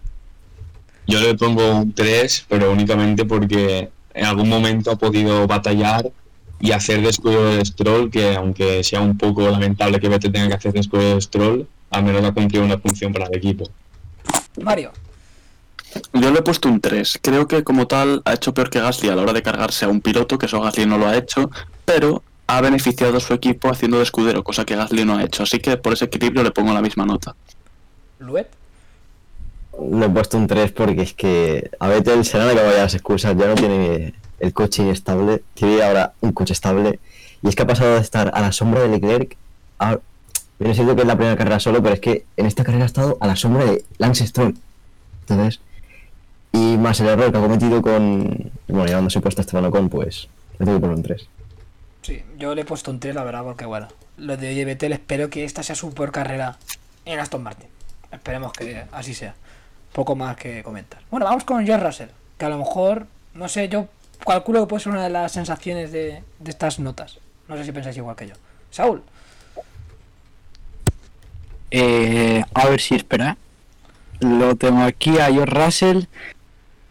Yo le pongo un 3, pero únicamente porque en algún momento ha podido batallar y hacer de escudo de Stroll, que aunque sea un poco lamentable que Vettel tenga que hacer de escudo de Stroll, al menos ha cumplido una función para el equipo. Mario. Yo le he puesto un 3. Creo que como tal ha hecho peor que Gasly a la hora de cargarse a un piloto, que eso Gasly no lo ha hecho, pero ha beneficiado a su equipo haciendo de escudero, cosa que Gasly no ha hecho. Así que por ese equilibrio le pongo la misma nota. Luet. Le he puesto un 3 porque es que a Vettel se le han acabado las excusas, ya no tiene el coche inestable, tiene ahora un coche estable y es que ha pasado de estar a la sombra de Leclerc a... Viene siendo que es la primera carrera solo, pero es que en esta carrera ha estado a la sombra de Lance Stroll. Entonces, y más el error que ha cometido con... Bueno, llevándose puesto a Esteban Ocon, pues le tengo que poner un 3. Sí, yo le he puesto un 3, la verdad, porque bueno, lo de Vettel espero que esta sea su peor carrera en Aston Martin. Esperemos que así sea. Poco más que comentar. Bueno, vamos con George Russell, que a lo mejor, no sé, yo calculo que puede ser una de las sensaciones de, de estas notas. No sé si pensáis igual que yo. Saúl, Eh, a ver si espera. ¿eh? Lo tengo aquí a George Russell.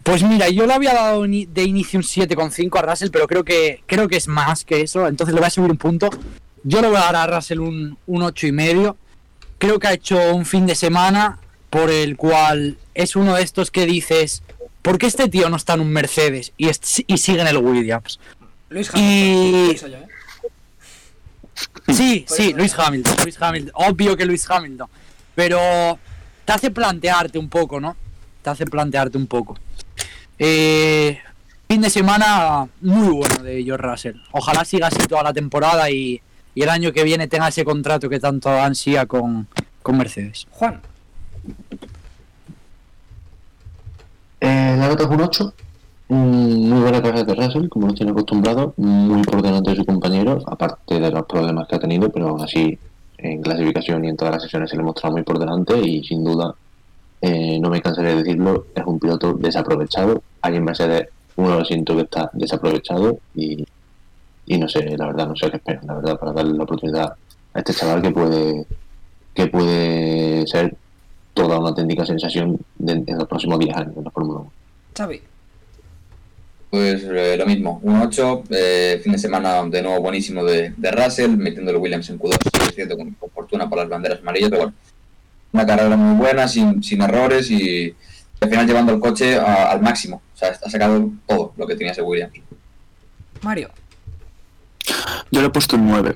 Pues mira, yo le había dado de inicio un 7,5 a Russell, pero creo que creo que es más que eso, entonces le voy a subir un punto. Yo le voy a dar a Russell un, un 8 y medio. Creo que ha hecho un fin de semana por el cual es uno de estos que dices, ¿por qué este tío no está en un Mercedes y, es- y sigue en el Williams? Luis Y- Hamilton. Eso ¿eh? Sí, Por sí, Luis. Hamilton, Luis Hamilton, obvio que Luis Hamilton, pero te hace plantearte un poco, ¿no? Te hace plantearte un poco. Eh, fin de semana muy bueno de George Russell. Ojalá siga así toda la temporada y, y el año que viene tenga ese contrato que tanto ansía con, con Mercedes. Juan, Eh, la nota es un 8. Muy buena carrera de Russell, como nos tiene acostumbrado, muy por delante de su compañero, aparte de los problemas que ha tenido, pero aún así en clasificación y en todas las sesiones se le mostrado muy por delante y sin duda, eh, no me cansaré de decirlo, es un piloto desaprovechado. Ahí en Mercedes uno lo siento que está desaprovechado y, y no sé, la verdad, no sé qué esperan, la verdad, para darle la oportunidad a este chaval que puede, que puede ser toda una auténtica sensación de- en los próximos 10 años en la Fórmula 1. Xavi, Pues eh, lo mismo, un 8, eh, fin de semana de nuevo buenísimo de, de Russell, metiéndole Williams en Q2, sí, es cierto, con, con fortuna por las banderas amarillas, pero bueno, una carrera muy buena, sin, sin errores y al final llevando el coche a- al máximo, o sea, ha sacado todo lo que tenía ese Williams. Mario, Yo le he puesto un 9.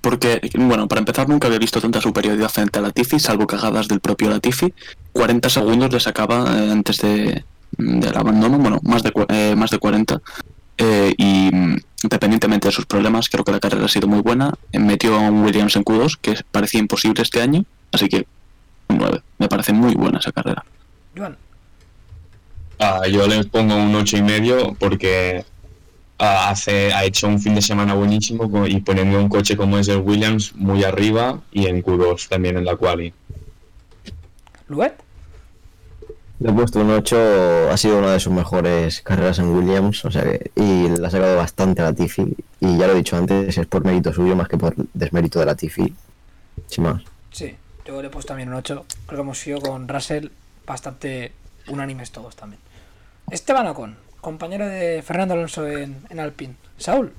Porque, bueno, para empezar, nunca había visto tanta superioridad frente a Latifi, salvo cagadas del propio Latifi. 40 segundos le sacaba eh, antes de, del abandono, bueno, más de, eh, más de 40. Eh, y mm, independientemente de sus problemas, creo que la carrera ha sido muy buena. Eh, Metió a un Williams en Q2, que parecía imposible este año, así que un 9. Me parece muy buena esa carrera. Joan, Ah, yo le pongo un ocho y medio porque ah, hace, ha hecho un fin de semana buenísimo y poniendo un coche como es el Williams muy arriba y en Q2 también en la quali. Luet, Le he puesto un 8, ha sido una de sus mejores carreras en Williams, o sea que, y le ha sacado bastante a la Tiffy, y ya lo he dicho antes, es por mérito suyo más que por desmérito de la Tiffy, sin más. Sí, yo le he puesto también un 8. Creo que hemos sido con Russell bastante unánimes todos también. Esteban Ocon, compañero de Fernando Alonso en, en Alpine. Saúl,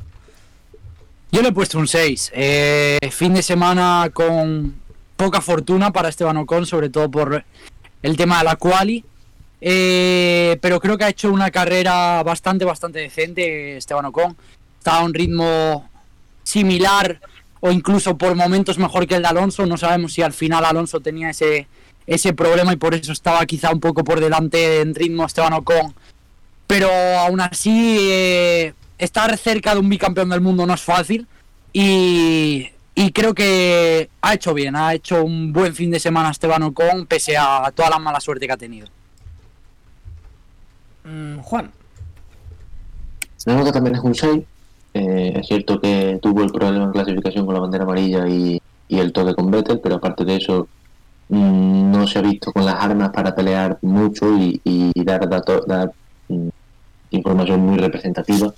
Yo le he puesto un 6. Eh, fin de semana con poca fortuna para Esteban Ocon, sobre todo por el tema de la quali. Eh, pero creo que ha hecho una carrera bastante, bastante decente Esteban Ocon. Está a un ritmo similar o incluso por momentos mejor que el de Alonso. No sabemos si al final Alonso tenía ese, ese problema y por eso estaba quizá un poco por delante en ritmo Esteban Ocon. Pero aún así, eh, estar cerca de un bicampeón del mundo no es fácil. Y, y creo que ha hecho bien, ha hecho un buen fin de semana Esteban Ocon, pese a toda la mala suerte que ha tenido. Mm, Juan, La nota también es un 6. Eh, es cierto que tuvo el problema en clasificación con la bandera amarilla y, y el toque con Vettel, pero aparte de eso mm, no se ha visto con las armas para pelear mucho y, y dar, dato- dar mm, información muy representativa.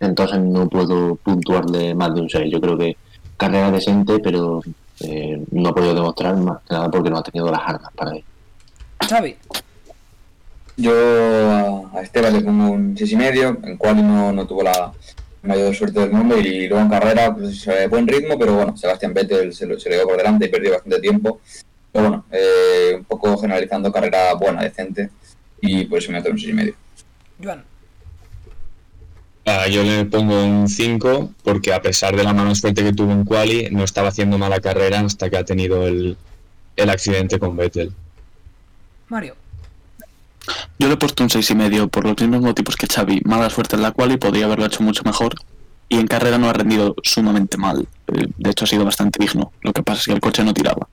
Entonces no puedo puntuarle más de un 6. Yo creo que carrera decente, pero eh, no ha podido demostrar más que nada porque no ha tenido las armas para ello. Xavi, Yo a, Esteban le pongo un 6,5. y medio. En cual no, no tuvo la mayor suerte del mundo. Y luego en carrera, pues buen ritmo, pero bueno, Sebastián Vettel se lo, se lo dio por delante y perdió bastante tiempo. Pero bueno, eh, un poco generalizando carrera buena, decente. Y por eso me meto un 6,5. y medio. Joan, Ah, yo le pongo un 5 porque a pesar de la mala suerte que tuvo en Quali, no estaba haciendo mala carrera hasta que ha tenido el, el accidente con Vettel. Mario, Yo le he puesto un seis y medio por los mismos motivos que Xavi. Mala suerte en la cual y podría haberlo hecho mucho mejor. Y en carrera no ha rendido sumamente mal. Eh, De hecho ha sido bastante digno. Lo que pasa es que el coche no tiraba.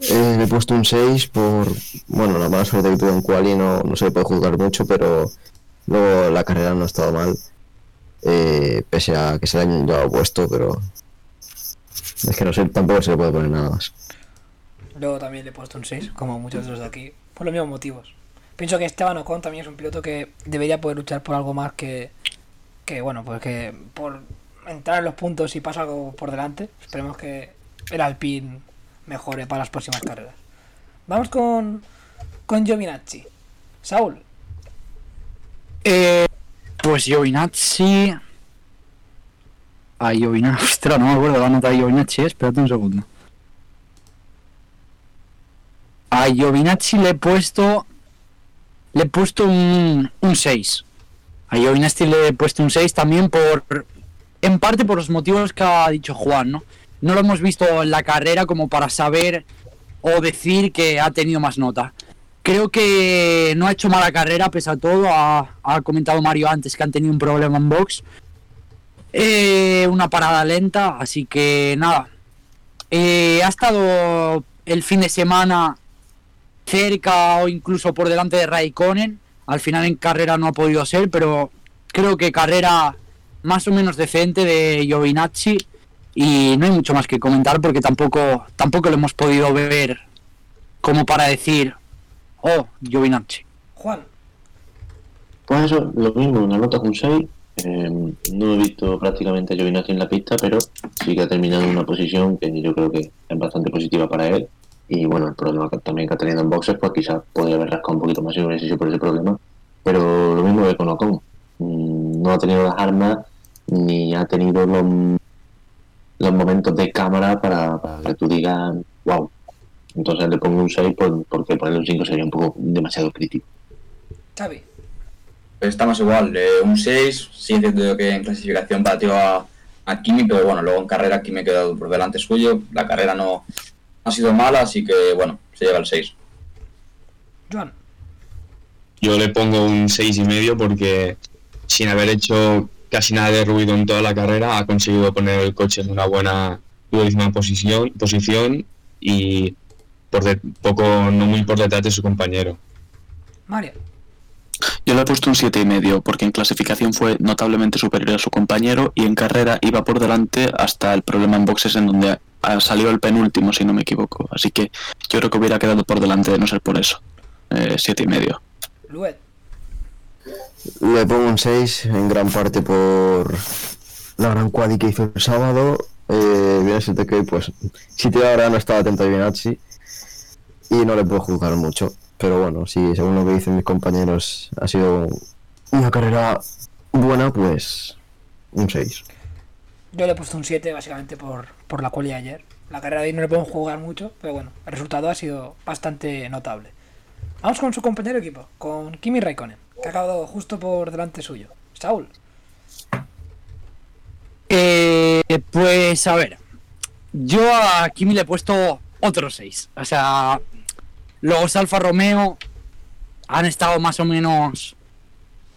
Eh, le he puesto un 6 por, bueno, la mala suerte que tuvo en Quali no, no se le puede juzgar mucho, pero luego la carrera no ha estado mal, eh, pese a que se le hayan llevado puesto, pero es que no sé, tampoco se le puede poner nada más. Luego también le he puesto un 6, como muchos los de aquí, por los mismos motivos. Pienso que Esteban Ocon también es un piloto que debería poder luchar por algo más que, que bueno, pues que por entrar en los puntos y pasa algo por delante. Esperemos que el Alpine mejore para las próximas carreras. Vamos con, con Giovinazzi. Saúl, Eh, pues Giovinazzi. A Giovinazzi. Ostras, no me acuerdo la nota de Giovinazzi, espérate un segundo. A Giovinazzi le he puesto. Le he puesto un, un 6. A Giovinazzi le he puesto un 6 también por. En parte por los motivos que ha dicho Juan, ¿no? No lo hemos visto en la carrera como para saber o decir que ha tenido más nota. Creo que no ha hecho mala carrera, pese a todo. Ha, ha comentado Mario antes que han tenido un problema en box. Eh, una parada lenta, así que nada. Eh, ha estado el fin de semana cerca o incluso por delante de Raikkonen. Al final en carrera no ha podido ser, pero creo que carrera más o menos decente de Giovinazzi. Y no hay mucho más que comentar porque tampoco, tampoco lo hemos podido ver como para decir, oh, Giovinazzi. Juan, Pues eso, lo mismo, una nota un 6. Eh, no he visto prácticamente a Giovinazzi en la pista, pero sí que ha terminado en una posición que yo creo que es bastante positiva para él. Y bueno, el problema que también que ha tenido en boxes, pues quizás podría haber rascado un poquito más si hubiese sido por ese problema. Pero lo mismo que con Ocon. Mm, No ha tenido las armas ni ha tenido los, los momentos de cámara para, para que tú digas, wow. Entonces le pongo un 6 por- porque ponerle un 5 sería un poco demasiado crítico. Xavi, Estamos igual, eh, un 6. Sí, entiendo que en clasificación batió a, a Kimi, pero bueno, luego en carrera Kimi ha quedado por delante suyo. La carrera no ha sido mala, así que bueno, se lleva el 6. Joan, Yo le pongo un seis y medio porque sin haber hecho casi nada de ruido en toda la carrera ha conseguido poner el coche en una buena duodécima posición, posición y por de- poco, no muy por detrás de su compañero. Mario, Yo le he puesto un siete y medio porque en clasificación fue notablemente superior a su compañero y en carrera iba por delante hasta el problema en boxes en donde ah, salió el penúltimo, si no me equivoco. Así que yo creo que hubiera quedado por delante de no ser por eso. Eh, siete y medio. Luet. Le pongo un 6 en gran parte por la gran quali que hizo el sábado. Eh, que, pues, si te ahora no estaba atento a Giovinazzi y no le puedo juzgar mucho. Pero bueno, si según lo que dicen mis compañeros ha sido una carrera buena, pues un 6. Yo le he puesto un 7 básicamente por, por la quali de ayer. La carrera de hoy no le podemos jugar mucho, pero bueno, el resultado ha sido bastante notable. Vamos con su compañero de equipo, con Kimi Raikkonen, que ha acabado justo por delante suyo. Saúl. Eh, pues a ver, yo a Kimi le he puesto otro 6. O sea, los Alfa Romeo han estado más o menos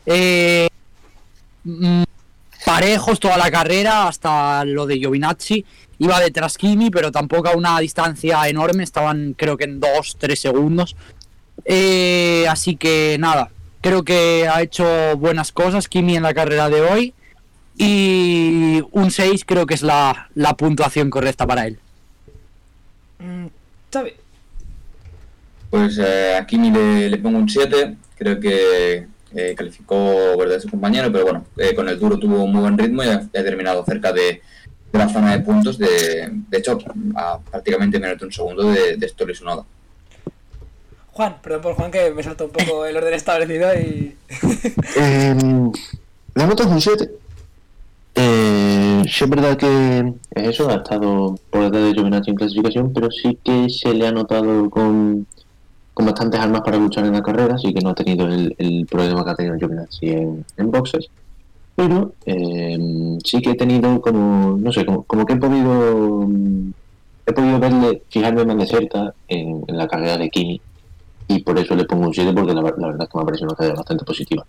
eh, mm, parejos toda la carrera hasta lo de Giovinazzi. Iba detrás Kimi, pero tampoco a una distancia enorme, estaban creo que en 2-3 segundos. Eh, así que nada, creo que ha hecho buenas cosas Kimi en la carrera de hoy. Y un 6 creo que es la, puntuación correcta para él. Mm, Xavi. Pues eh, a Kimi le, le pongo un 7. Creo que eh, calificó verdad su compañero, pero bueno, eh, con el duro tuvo un muy buen ritmo y ha, ha terminado cerca de, de la zona de puntos. De, de hecho, a prácticamente menos de un segundo de, de Story Sunoda. Juan, perdón por Juan que me saltó un poco el orden establecido y. Eh, la nota es un 7. Eh, sí es verdad que es eso, ha estado por detrás de Giovinazzi en clasificación, pero sí que se le ha notado con, con bastantes armas para luchar en la carrera, así que no ha tenido el, el problema que ha tenido Giovinazzi en, en boxes. Pero eh, sí que he tenido como, no sé, como, como que he podido he podido verle, fijarme más de cerca en, en la carrera de Kimi y por eso le pongo un 7 porque la, la verdad es que me ha parecido una carrera bastante positiva.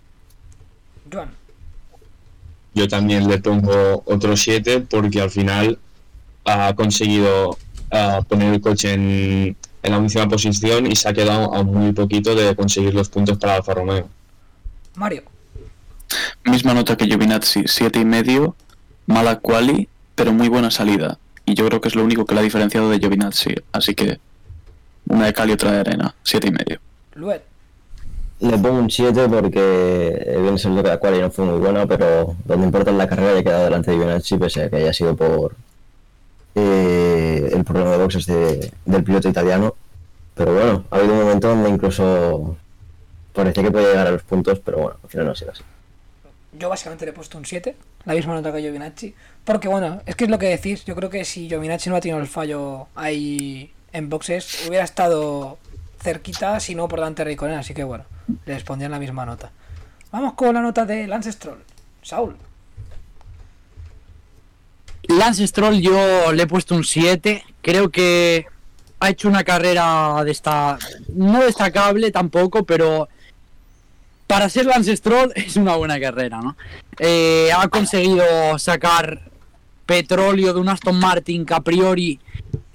Joan. Yo también le pongo otro 7 porque al final ha conseguido ah, poner el coche en, en la última posición y se ha quedado a muy poquito de conseguir los puntos para Alfa Romeo. Mario. Misma nota que Giovinazzi, siete y medio, mala quali, pero muy buena salida. Y yo creo que es lo único que le ha diferenciado de Giovinazzi. Así que una de cal y otra de arena, siete y medio. Luet. Le pongo un 7 porque eh, bien es cierto que la quali no fue muy buena, pero donde importa en la carrera ya ha quedado delante de Giovinazzi, pese a que haya sido por eh, el problema de boxes de- del piloto italiano. Pero bueno, ha habido un momento donde incluso parecía que podía llegar a los puntos, pero bueno, al final no ha sido así. Yo básicamente le he puesto un 7, la misma nota que Giovinazzi. Porque bueno, es que es lo que decís. Yo creo que si Giovinazzi no ha tenido el fallo ahí en boxes, hubiera estado cerquita, si no por delante de. Así que bueno, le respondían la misma nota. Vamos con la nota de Lance Stroll. Saúl. Lance Stroll yo le he puesto un 7. Creo que ha hecho una carrera de esta no destacable tampoco, pero para ser Lance Stroll es una buena carrera, ¿no? Eh, ha conseguido sacar petróleo de un Aston Martin que a priori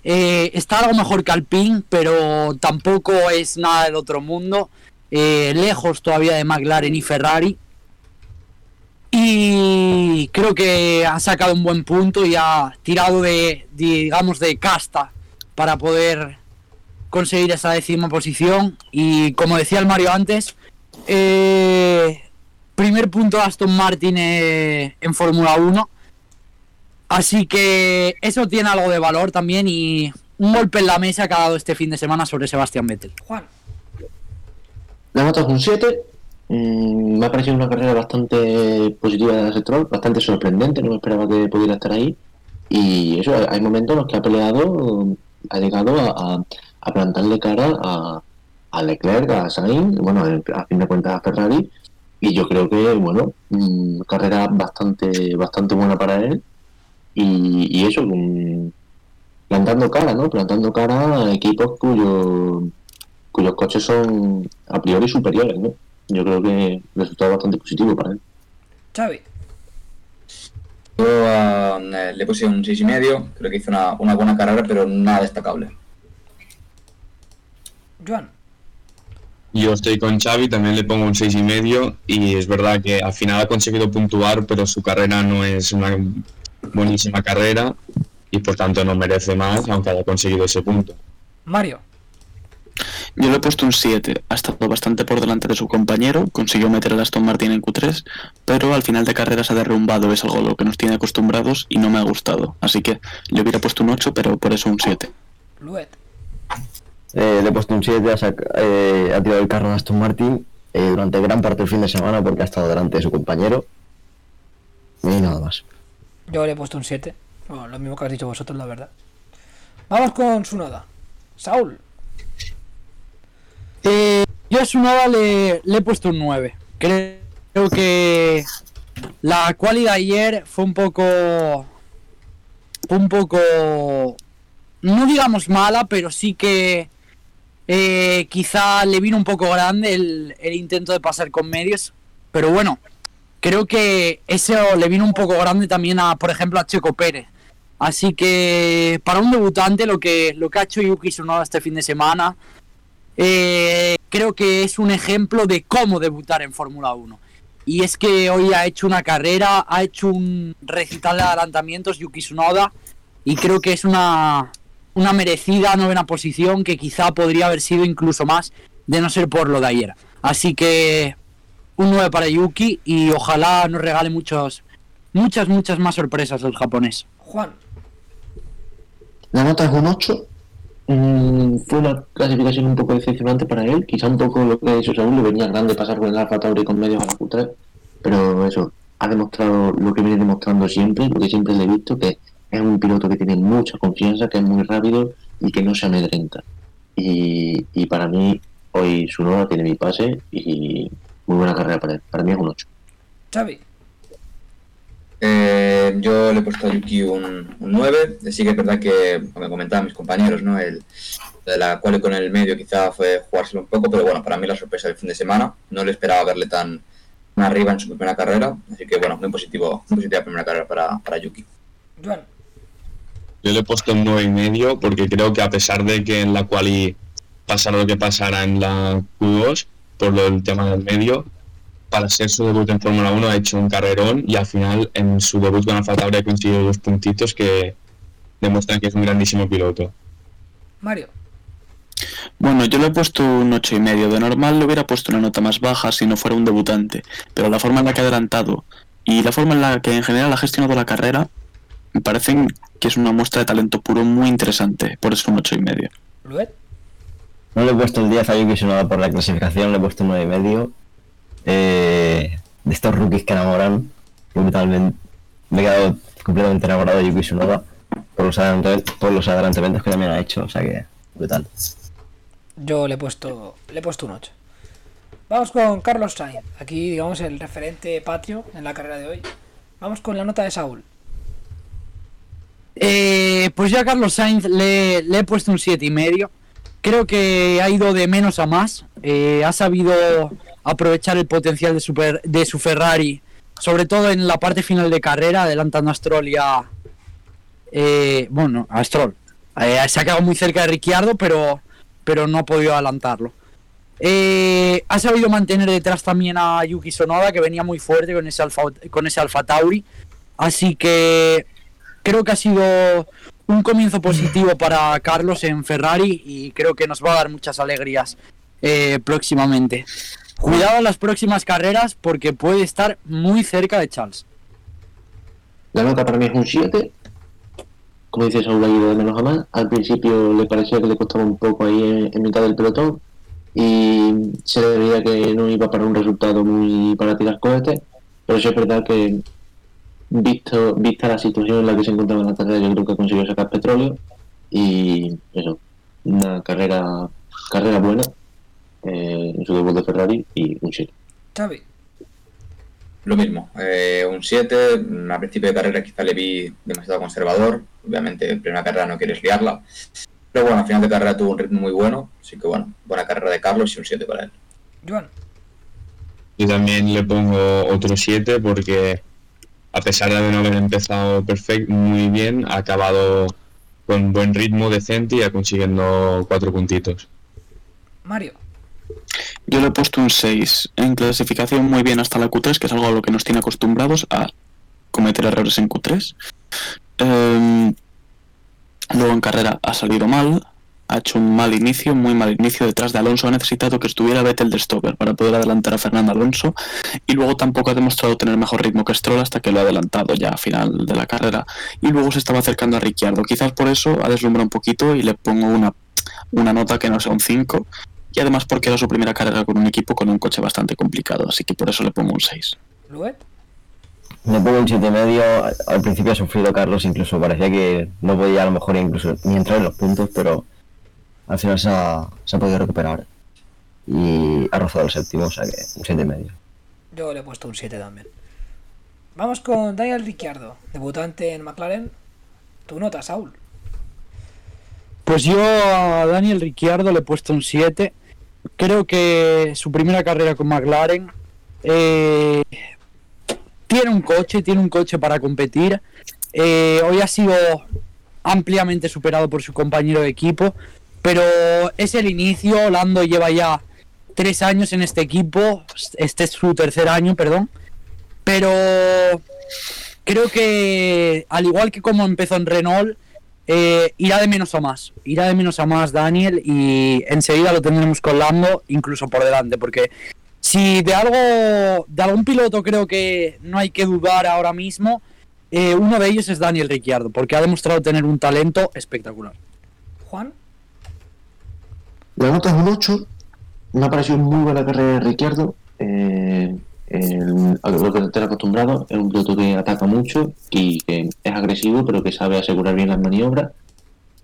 eh, está algo mejor que Alpine, pero tampoco es nada del otro mundo. Eh, lejos todavía de McLaren y Ferrari. Y creo que ha sacado un buen punto y ha tirado de, digamos, de casta para poder conseguir esa décima posición. Y como decía el Mario antes, eh, primer punto de Aston Martin eh, en Fórmula 1. Así que eso tiene algo de valor también y un golpe en la mesa que ha dado este fin de semana sobre Sebastián Vettel. Juan. La nota es un 7. Mm, me ha parecido una carrera bastante positiva de Stroll, bastante sorprendente, no me esperaba que pudiera estar ahí. Y eso, hay momentos en los que ha peleado, ha llegado a, plantarle cara a, a Leclerc, a Sainz, bueno, a fin de cuentas a Ferrari. Y yo creo que, bueno, mm, carrera bastante, bastante buena para él. Y, y eso, mm, plantando cara, ¿no? Plantando cara a equipos cuyo, cuyos coches son a priori superiores, ¿no? Yo creo que el resultado es bastante positivo para él. Xavi. Yo ah, eh, le puse un 6,5. Creo que hizo una, una buena carrera, pero nada destacable. Joan. Yo estoy con Xavi, también le pongo un seis y medio y es verdad que al final ha conseguido puntuar, pero su carrera no es una buenísima carrera y por tanto no merece más, aunque haya conseguido ese punto. Mario. Yo le he puesto un 7. Ha estado bastante por delante de su compañero, consiguió meter al Aston Martin en Q3, pero al final de carrera se ha derrumbado, es algo a lo que nos tiene acostumbrados y no me ha gustado. Así que le hubiera puesto un 8, pero por eso un 7. Luet. Eh, le he puesto un 7, ha, eh, ha tirado el carro de Aston Martin eh, durante gran parte del fin de semana porque ha estado delante de su compañero. Y nada más. Yo le he puesto un 7. Bueno, lo mismo que habéis dicho vosotros, la verdad. Vamos con su noda. Saúl. Eh, yo a Sunoda le, he puesto un 9. Creo que la cualidad ayer fue un poco. Fue un poco. No digamos mala, pero sí que. eh, quizá le vino un poco grande el, el intento de pasar con medios. Pero bueno, creo que eso le vino un poco grande también a, por ejemplo, a Checo Pérez. Así que para un debutante lo que, lo que ha hecho Yuki Tsunoda este fin de semana eh, creo que es un ejemplo de cómo debutar en Fórmula 1. Y es que hoy ha hecho una carrera, ha hecho un recital de adelantamientos Yuki Tsunoda y creo que es una, una merecida novena posición que quizá podría haber sido incluso más de no ser por lo de ayer. Así que un 9 para Yuki y ojalá nos regale muchos, muchas, muchas más sorpresas el japonés. Juan. La nota es un 8. Mm, fue una clasificación un poco decepcionante para él. Quizá un poco lo que ha dicho Saúl, le venía grande pasar con el Alfa Tauri con medios a la Q3. Pero eso, ha demostrado lo que viene demostrando siempre, lo que siempre le he visto, que es un piloto que tiene mucha confianza, que es muy rápido y que no se amedrenta. Y, y para mí, hoy su nueva tiene mi pase y muy buena carrera para él. Para mí es un 8. Xavi. Eh, yo le he puesto a Yuki un, un 9. Sí que es verdad que, como comentaban mis compañeros, ¿no? El, la cual con el medio quizá fue jugárselo un poco, pero bueno, para mí la sorpresa del fin de semana. No le esperaba verle tan, tan arriba en su primera carrera, así que bueno, muy positivo, muy positiva primera carrera para, para Yuki. Joan. Yo le he puesto un 9 y medio porque creo que a pesar de que en la quali pasara lo que pasara en la Q2, por lo del tema del medio, para ser su debut en Fórmula 1 ha hecho un carrerón y al final en su debut con Alfa Tauri ha conseguido dos puntitos que demuestran que es un grandísimo piloto. Mario. Bueno, yo le he puesto un ocho y medio. De normal le hubiera puesto una nota más baja si no fuera un debutante, pero la forma en la que ha adelantado y la forma en la que en general ha gestionado la carrera me parecen que es una muestra de talento puro muy interesante. Por eso un ocho y medio. Luet. No le he puesto el 10 a Yuki Tsunoda por la clasificación, le he puesto un 9 y medio. Eh, de estos rookies que enamoran, brutalmente. Me he quedado completamente enamorado de Yuki Tsunoda por los, adelantamientos, por los adelantamientos que también ha hecho, o sea que brutal. Yo le he puesto. Le he puesto un 8. Vamos con Carlos Sainz. Aquí, digamos, el referente patrio en la carrera de hoy. Vamos con la nota de Saúl. Eh, pues ya a Carlos Sainz le, le he puesto un siete y medio. Creo que ha ido de menos a más. Eh, ha sabido aprovechar el potencial de su, Ferrari, sobre todo en la parte final de carrera, adelantando a Stroll y a. eh, bueno, a Stroll. Eh, se ha quedado muy cerca de Ricciardo, pero, pero no ha podido adelantarlo. Eh, ha sabido mantener detrás también a Yuki Sonoda, que venía muy fuerte con ese Alfa, con ese Alfa Tauri. Así que creo que ha sido un comienzo positivo para Carlos en Ferrari y creo que nos va a dar muchas alegrías próximamente. Cuidado en las próximas carreras porque puede estar muy cerca de Charles. La nota para mí es un 7. Como dice Saúl, ha ido de menos a más. Al principio le parecía que le costaba un poco ahí en, mitad del pelotón y se le veía que no iba para un resultado muy para tirar cohetes. Pero sí es verdad que, visto vista la situación en la que se encontraba en la carrera, yo creo que consiguió sacar petróleo y eso, una carrera carrera buena eh, en su debut de Ferrari y un 7. Xavi. Lo mismo, eh, un 7, al principio de carrera quizá le vi demasiado conservador, obviamente en primera carrera no quieres liarla, pero bueno, al final de carrera tuvo un ritmo muy bueno, así que bueno, buena carrera de Carlos y un 7 para él. Joan. Yo también le pongo otro 7 porque a pesar de no haber empezado perfecto, muy bien, ha acabado con buen ritmo decente y ha consiguiendo cuatro puntitos. Mario. Yo le he puesto un 6. En clasificación muy bien hasta la Q3, que es algo a lo que nos tiene acostumbrados a cometer errores en Q3. Em, luego en carrera ha salido mal, ha hecho un mal inicio, muy mal inicio detrás de Alonso. Ha necesitado que estuviera Vettel de stopper para poder adelantar a Fernando Alonso. Y luego tampoco ha demostrado tener mejor ritmo que Stroll hasta que lo ha adelantado ya a final de la carrera. Y luego se estaba acercando a Ricciardo. Quizás por eso ha deslumbrado un poquito y le pongo una, una nota que no sea un 5. Y además porque era su primera carrera con un equipo con un coche bastante complicado. Así que por eso le pongo un 6. ¿Luet? Me pongo un 7 y medio. Al principio ha sufrido Carlos, incluso parecía que no podía a lo mejor incluso ni entrar en los puntos, pero al final se ha, se ha podido recuperar y ha rozado el séptimo, o sea que un 7 y medio. Yo le he puesto un 7 también. Vamos con Daniel Ricciardo, debutante en McLaren. Tu nota, Saúl. Pues yo a Daniel Ricciardo le he puesto un 7. Creo que su primera carrera con McLaren eh, tiene un coche, tiene un coche para competir. Eh, hoy ha sido ampliamente superado por su compañero de equipo, pero es el inicio. Lando lleva ya tres años en este equipo, este es su tercer año, perdón. Pero creo que, al igual que como empezó en Renault, eh, irá de menos a más. Irá de menos a más Daniel y enseguida lo tendremos con Lando, incluso por delante, porque si de algo, de algún piloto creo que no hay que dudar ahora mismo, eh, uno de ellos es Daniel Ricciardo, porque ha demostrado tener un talento espectacular. Juan. La nota es un 8. Me ha parecido muy buena carrera de Ricciardo. Eh, el- a lo que te acostumbrado, es un piloto que ataca mucho y que es agresivo, pero que sabe asegurar bien las maniobras.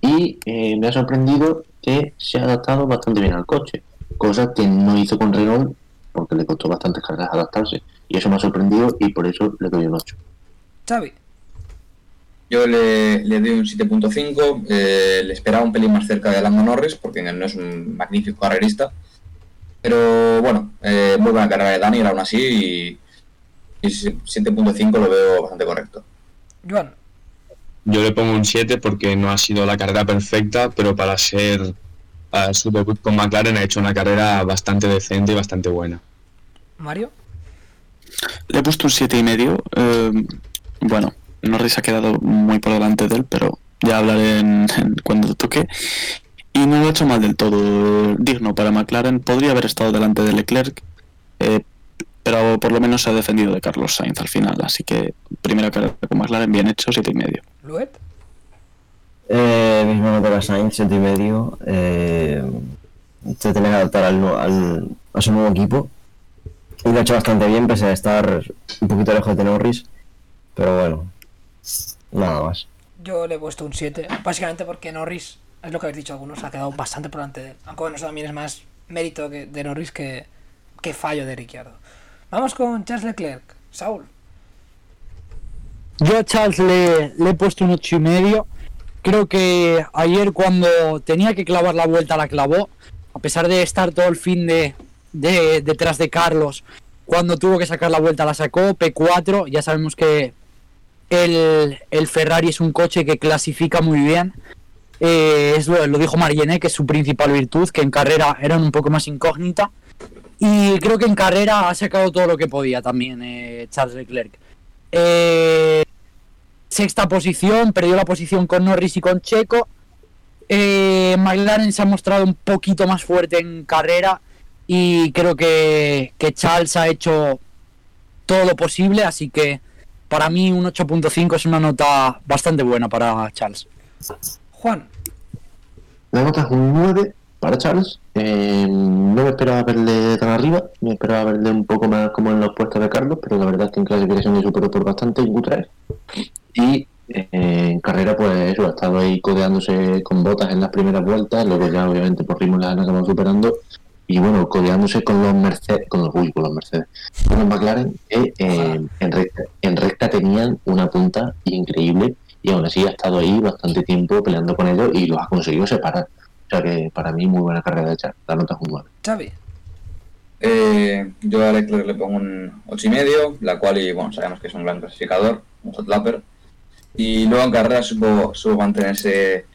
Y eh, me ha sorprendido que se ha adaptado bastante bien al coche, cosa que no hizo con Renault, porque le costó bastantes carreras adaptarse. Y eso me ha sorprendido y por eso le doy un 8. Xavi. Yo le, le doy un 7.5. eh, le esperaba un pelín más cerca de Lando Norris, porque no es un magnífico carrerista. Pero bueno, eh, muy buena carrera de Daniel aún así. Y, y 7.5 lo veo bastante correcto. Joan. Yo le pongo un 7 porque no ha sido la carrera perfecta, pero para ser a su debut con McLaren ha hecho una carrera bastante decente y bastante buena. Mario. Le he puesto un siete y medio. eh, bueno, Norris ha quedado muy por delante de él, pero ya hablaré en- en cuando toque. Y no lo ha hecho mal del todo. Digno para McLaren. Podría haber estado delante de Leclerc, eh, pero por lo menos se ha defendido de Carlos Sainz al final. Así que primera carrera con McLaren bien hecho, siete y medio. Luet. Eh, mismo nota para Sainz, 7 y medio. Eh, se tiene que adaptar al- a su nuevo equipo. Y lo ha hecho bastante bien, pese a estar un poquito lejos de Norris. Pero bueno, nada más. Yo le he puesto un 7. Básicamente porque Norris, es lo que habéis dicho algunos, ha quedado bastante por delante de él. Aunque bueno, eso también es más mérito que- de Norris que, que fallo de Ricciardo. Vamos con Charles Leclerc. Saúl. Yo a Charles le, le he puesto un ocho y medio. Creo que ayer cuando tenía que clavar la vuelta la clavó. A pesar de estar todo el fin de, de- detrás de Carlos, cuando tuvo que sacar la vuelta la sacó. P4, ya sabemos que el, el Ferrari es un coche que clasifica muy bien. Eh, es lo, dijo Mariené, que es su principal virtud, que en carrera eran un poco más incógnita. Y creo que en carrera ha sacado todo lo que podía también eh, Charles Leclerc. Eh, sexta posición, perdió la posición con Norris y con Checo. Eh, McLaren se ha mostrado un poquito más fuerte en carrera y creo que, que Charles ha hecho todo lo posible, así que para mí un 8.5 es una nota bastante buena para Charles. Juan. La nota es un 9 para Charles. Eh, no me esperaba verle tan arriba, me esperaba verle un poco más como en los puestos de Carlos, pero la verdad es que en clasificación le superó por bastante en Q3. Y eh, en carrera, pues eso, ha estado ahí codeándose con botas en las primeras vueltas, luego ya obviamente por ritmo las han acabado superando. Y bueno, codeándose con los Mercedes, con los, uy, con los Mercedes, con los McLaren, que eh, en, recta, en recta tenían una punta increíble y aún así ha estado ahí bastante tiempo peleando con ellos y los ha conseguido separar. O sea que para mí muy buena carrera de Charles, la nota es un 9. Xavi. Eh, yo a Leclerc le pongo un 8,5, la cual, y bueno, sabemos que es un gran clasificador, un hot lapper. Y luego en carrera supo, supo mantenerse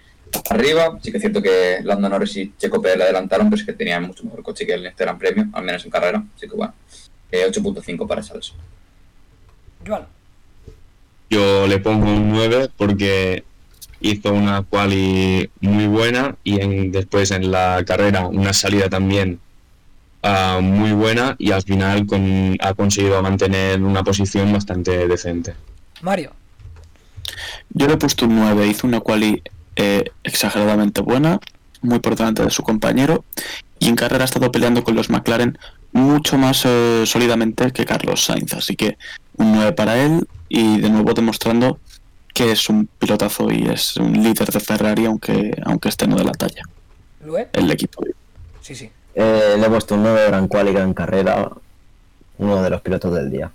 arriba. Sí que es cierto que Lando Norris y Checo Pérez le adelantaron, pero es que tenían mucho mejor coche que el este Gran Premio, al menos en carrera. Así que bueno, eh, 8.5 para Charles. Joan. Yo le pongo un 9 porque hizo una quali muy buena y en- después en la carrera una salida también ah, muy buena y al final con- ha conseguido mantener una posición bastante decente. Mario. Yo le he puesto un 9, hizo una quali eh, exageradamente buena, muy por delante de su compañero, y en carrera ha estado peleando con los McLaren mucho más eh, sólidamente que Carlos Sainz, así que un 9 para él y de nuevo demostrando que es un pilotazo y es un líder de Ferrari, aunque, aunque esté no de la talla, Luet. el equipo. Sí, sí. Eh, le he puesto un 9 gran cual y gran carrera. Uno de los pilotos del día.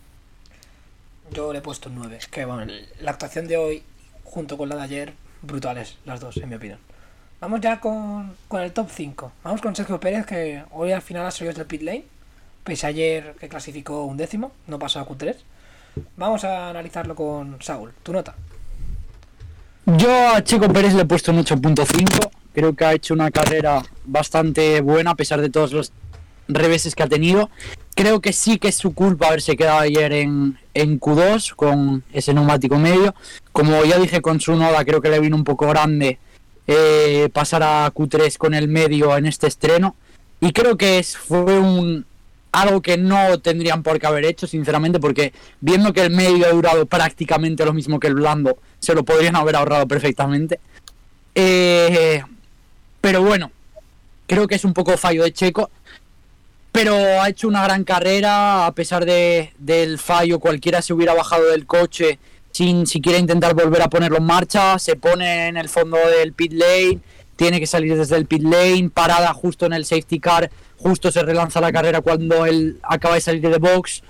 Yo le he puesto un 9. Es que, bueno, la actuación de hoy, junto con la de ayer, brutales las dos, en mi opinión. Vamos ya con, con el top 5. Vamos con Sergio Pérez, que hoy al final ha salido del pit lane. Pese a ayer que clasificó un décimo, no pasó a Q3. Vamos a analizarlo con Saúl. Tu nota. Yo a Checo Pérez le he puesto un 8.5. Creo que ha hecho una carrera bastante buena a pesar de todos los reveses que ha tenido. Creo que sí que es su culpa haberse quedado ayer en, en Q2 con ese neumático medio. Como ya dije con su noda, creo que le vino un poco grande eh, pasar a Q3 con el medio en este estreno. Y creo que es, fue un algo que no tendrían por qué haber hecho, sinceramente, porque viendo que el medio ha durado prácticamente lo mismo que el blando, se lo podrían haber ahorrado perfectamente. Eh, pero bueno, creo que es un poco fallo de Checo. Pero ha hecho una gran carrera, a pesar de, del fallo, cualquiera se hubiera bajado del coche sin siquiera intentar volver a ponerlo en marcha, se pone en el fondo del pit lane, tiene que salir desde el pit lane, parada justo en el safety car, justo se relanza la carrera cuando él acaba de salir de box.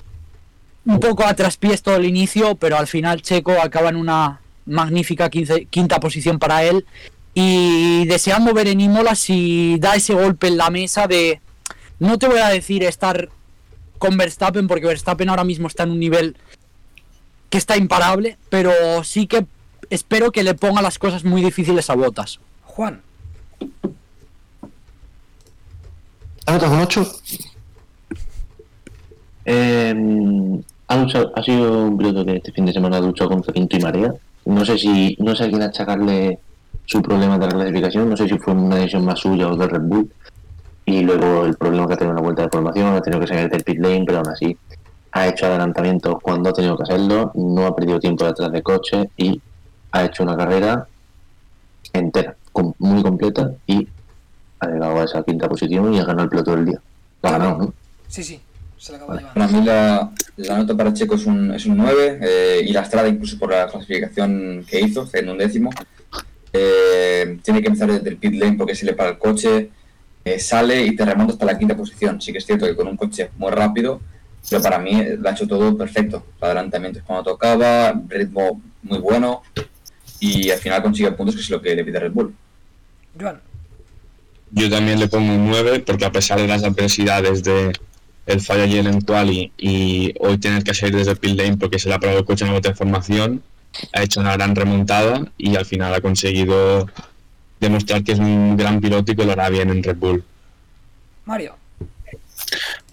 Un poco a traspiés todo el inicio, pero al final Checo acaba en una magnífica quinta posición para él. Y deseando ver en Imola si da ese golpe en la mesa de. No te voy a decir estar con Verstappen, porque Verstappen ahora mismo está en un nivel que está imparable, pero sí que espero que le ponga las cosas muy difíciles a Botas. Juan. ¿Ha notado un 8? Eh, ha, luchado- ha sido un piloto que este fin de semana ha luchado contra viento y marea. No sé si no sé a quién achacarle su problema de la clasificación, no sé si fue una decisión más suya o del Red Bull. Y luego el problema que ha tenido en la vuelta de formación, ha tenido que salir del pit lane, pero aún así ha hecho adelantamientos cuando ha tenido que hacerlo, no ha perdido tiempo detrás de coche y ha hecho una carrera entera, muy completa y ha llegado a esa quinta posición y ha ganado el piloto del día. Lo ha ganado, ¿no? Sí, sí. Se la acabo de llevar. Para mí la, la nota para Checo es un, es un 9 eh, y la estrada incluso por la clasificación que hizo, haciendo un décimo. Eh, tiene que empezar desde el pit lane porque se le para el coche, eh, sale y te remonta hasta la quinta posición. Sí que es cierto que con un coche muy rápido, pero para mí lo ha hecho todo perfecto. Adelantamientos cuando tocaba, ritmo muy bueno y al final consigue puntos que es lo que le pide Red Bull. Joan. Yo también le pongo un 9 porque a pesar de las adversidades de el fallo ayer en Quali y hoy tener que salir desde el pit lane porque se le ha parado el coche en de formación, ha hecho una gran remontada y al final ha conseguido demostrar que es un gran piloto y que lo hará bien en Red Bull. Mario.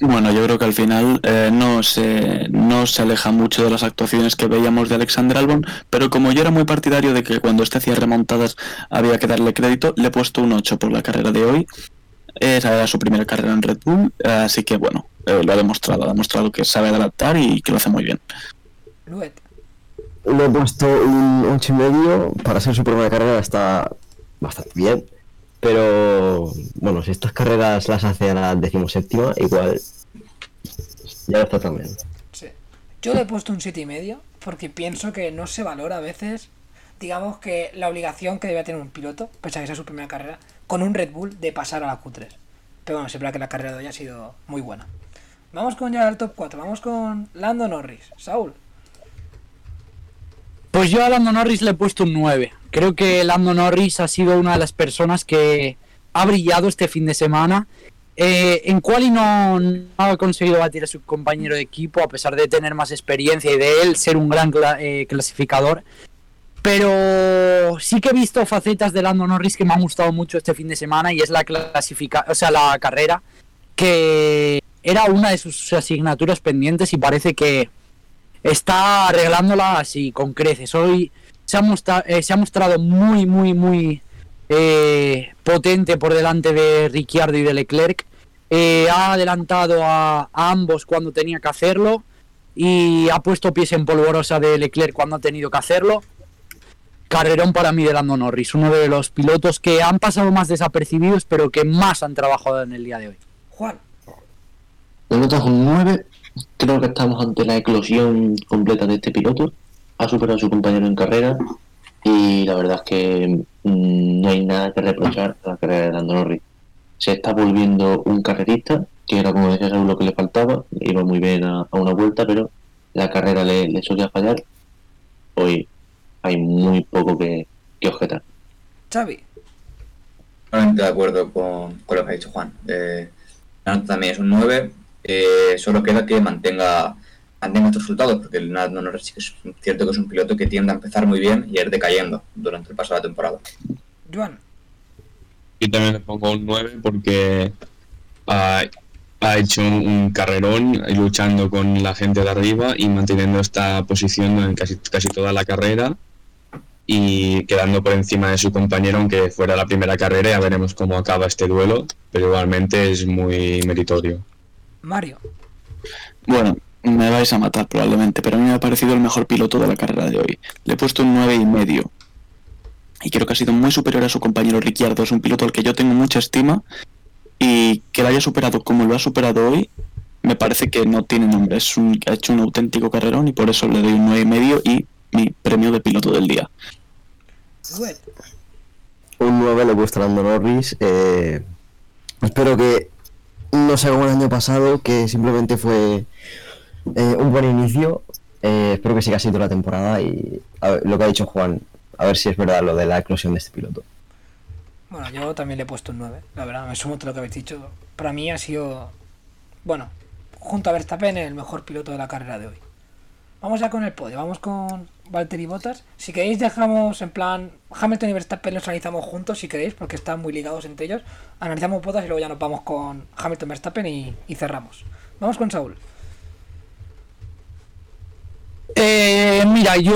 Bueno, yo creo que al final eh, no, se, no se aleja mucho de las actuaciones que veíamos de Alexander Albon, pero como yo era muy partidario de que cuando este hacía remontadas había que darle crédito, le he puesto un 8 por la carrera de hoy. Esa era su primera carrera en Red Bull, así que bueno, eh, lo ha demostrado, ha demostrado que sabe adaptar y que lo hace muy bien. Luet. Le he puesto un 8 y medio. Para ser su primera carrera está bastante bien. Pero bueno, si estas carreras las hace a la decimoséptima, igual ya está también. Sí. Yo le he puesto un 7 y medio porque pienso que no se valora a veces, digamos que la obligación que debe tener un piloto, pese a que sea su primera carrera, con un Red Bull de pasar a la Q3. Pero bueno, siempre que la carrera de hoy ha sido muy buena. Vamos con ya el top 4, vamos con Lando Norris. Saúl. Pues yo a Lando Norris le he puesto un 9. Creo que Lando Norris ha sido una de las personas que ha brillado este fin de semana. Eh, en Quali no, no ha conseguido batir a su compañero de equipo, a pesar de tener más experiencia y de él ser un gran eh, clasificador. Pero sí que he visto facetas de Lando Norris que me han gustado mucho este fin de semana y es la clasifica, o sea, la carrera que era una de sus asignaturas pendientes y parece que está arreglándola así con creces. Hoy se ha, mostra- eh, se ha mostrado muy, muy, muy eh, potente por delante de Ricciardo y de Leclerc. Eh, ha adelantado a, a ambos cuando tenía que hacerlo y ha puesto pies en polvorosa de Leclerc cuando ha tenido que hacerlo. Carrerón para mí de Lando Norris, uno de los pilotos que han pasado más desapercibidos pero que más han trabajado en el día de hoy. Juan, Le notas un 9. Creo que estamos ante la eclosión completa de este piloto. Ha superado a su compañero en carrera. Y la verdad es que mm, no hay nada que reprochar a la carrera de Lando Norris. Se está volviendo un carrerista, que era como decía Saúl lo que le faltaba. Iba muy bien a, a una vuelta, pero la carrera le, le solía fallar. Hoy hay muy poco que, que objetar. Xavi, Totalmente de acuerdo con, con lo que ha dicho Juan. Eh, también es un 9. Eh, solo queda que mantenga, mantenga estos resultados, porque el Nat que es cierto que es un piloto que tiende a empezar muy bien y a ir decayendo durante el paso de la temporada. Joan, Yo también le pongo un 9 porque ha, ha hecho un, un carrerón luchando con la gente de arriba y manteniendo esta posición en casi, casi toda la carrera y quedando por encima de su compañero, aunque fuera la primera carrera, ya veremos cómo acaba este duelo, pero igualmente es muy meritorio. Mario, Bueno, me vais a matar probablemente, pero a mí me ha parecido el mejor piloto de la carrera de hoy. Le he puesto un nueve y medio. Y creo que ha sido muy superior a su compañero Ricciardo. Es un piloto al que yo tengo mucha estima. Y que lo haya superado como lo ha superado hoy, me parece que no tiene nombre. Es un, ha hecho un auténtico carrerón y por eso le doy un nueve y medio y mi premio de piloto del día. Un 9 le he puesto a Norris. eh, espero que no sea como el año pasado, que simplemente fue eh, un buen inicio. Eh, espero que siga toda la temporada y lo que ha dicho Juan, a ver si es verdad lo de la eclosión de este piloto. bueno, yo también le he puesto un 9, la verdad, me sumo a todo lo que habéis dicho. Para mí ha sido, bueno, junto a Verstappen, el mejor piloto de la carrera de hoy. Vamos ya con el podio, vamos con Valtteri Bottas. Si queréis dejamos en plan Hamilton y Verstappen los analizamos juntos si queréis, porque están muy ligados entre ellos. Analizamos Bottas y luego ya nos vamos con Hamilton Verstappen y, y cerramos. Vamos con Saúl. Eh, mira, yo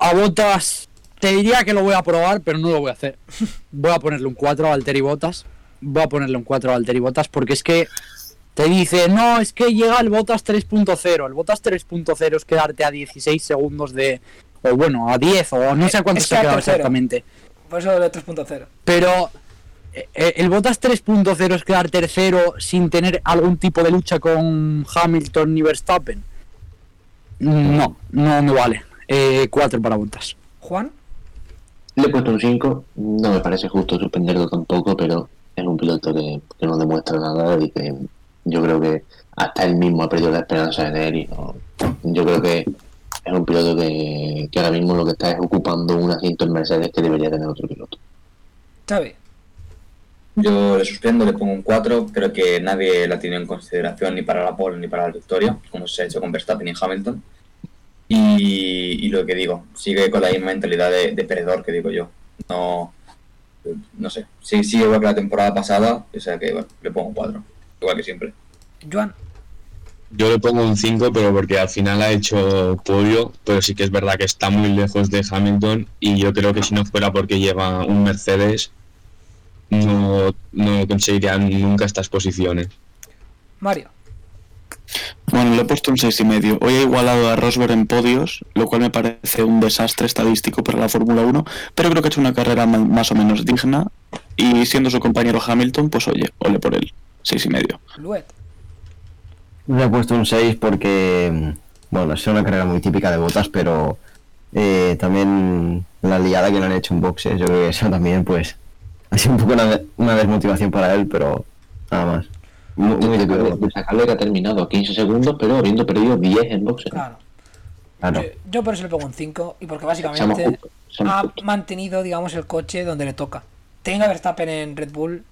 a Botas te diría que lo voy a probar, pero no lo voy a hacer. Voy a ponerle un 4 a Valtteri Botas. Voy a ponerle un 4 a Valtteri Botas porque es que te dice, no, es que llega el Botas 3.0. El Botas 3.0 es quedarte a 16 segundos de. O bueno, a 10, o no sé a cuánto Es se quedado tercero. exactamente. Por eso de 3.0. Pero eh, el Botas 3.0 es quedar tercero sin tener algún tipo de lucha con Hamilton ni Verstappen. No, no me vale. Eh, 4 para Botas. Juan, Le he puesto un 5. No me parece justo suspenderlo tampoco, pero es un piloto que, que no demuestra nada y que yo creo que hasta él mismo ha perdido la esperanza en él. Y no- yo creo que es un piloto que, que ahora mismo lo que está es ocupando un asiento en Mercedes que debería tener otro piloto. Xavi, Yo le suspendo, le pongo un 4. Creo que nadie la tiene en consideración ni para la pole ni para la victoria, como se ha hecho con Verstappen y Hamilton. Y, y lo que digo, sigue con la misma mentalidad de, de perdedor que digo yo. No, no sé, sí, sigue igual que la temporada pasada, o sea que bueno, le pongo 4, igual que siempre. Joan, Yo le pongo un 5, pero porque al final ha hecho podio, pero sí que es verdad que está muy lejos de Hamilton y yo creo que si no fuera porque lleva un Mercedes, no, no conseguirían nunca estas posiciones. Mario, Bueno, le he puesto un seis y medio. Hoy he igualado a Rosberg en podios, lo cual me parece un desastre estadístico para la Fórmula 1, pero creo que ha hecho una carrera más o menos digna y siendo su compañero Hamilton, pues oye, ole por él. Seis y medio. Luet, Le he puesto un 6 porque, bueno, es una carrera muy típica de botas, pero eh, también la liada que le han hecho en boxes, yo creo que eso también, pues, ha sido un poco una, una desmotivación para él, pero nada más. Muy, muy típico de de botas, sacarle que ha terminado a 15 segundos, pero habiendo perdido 10 en boxes. claro. claro. Yo, yo por eso le pongo un 5 y porque Seamos básicamente justos, seamos ha mantenido, digamos, el coche donde le toca. Tenga Verstappen en Red Bull,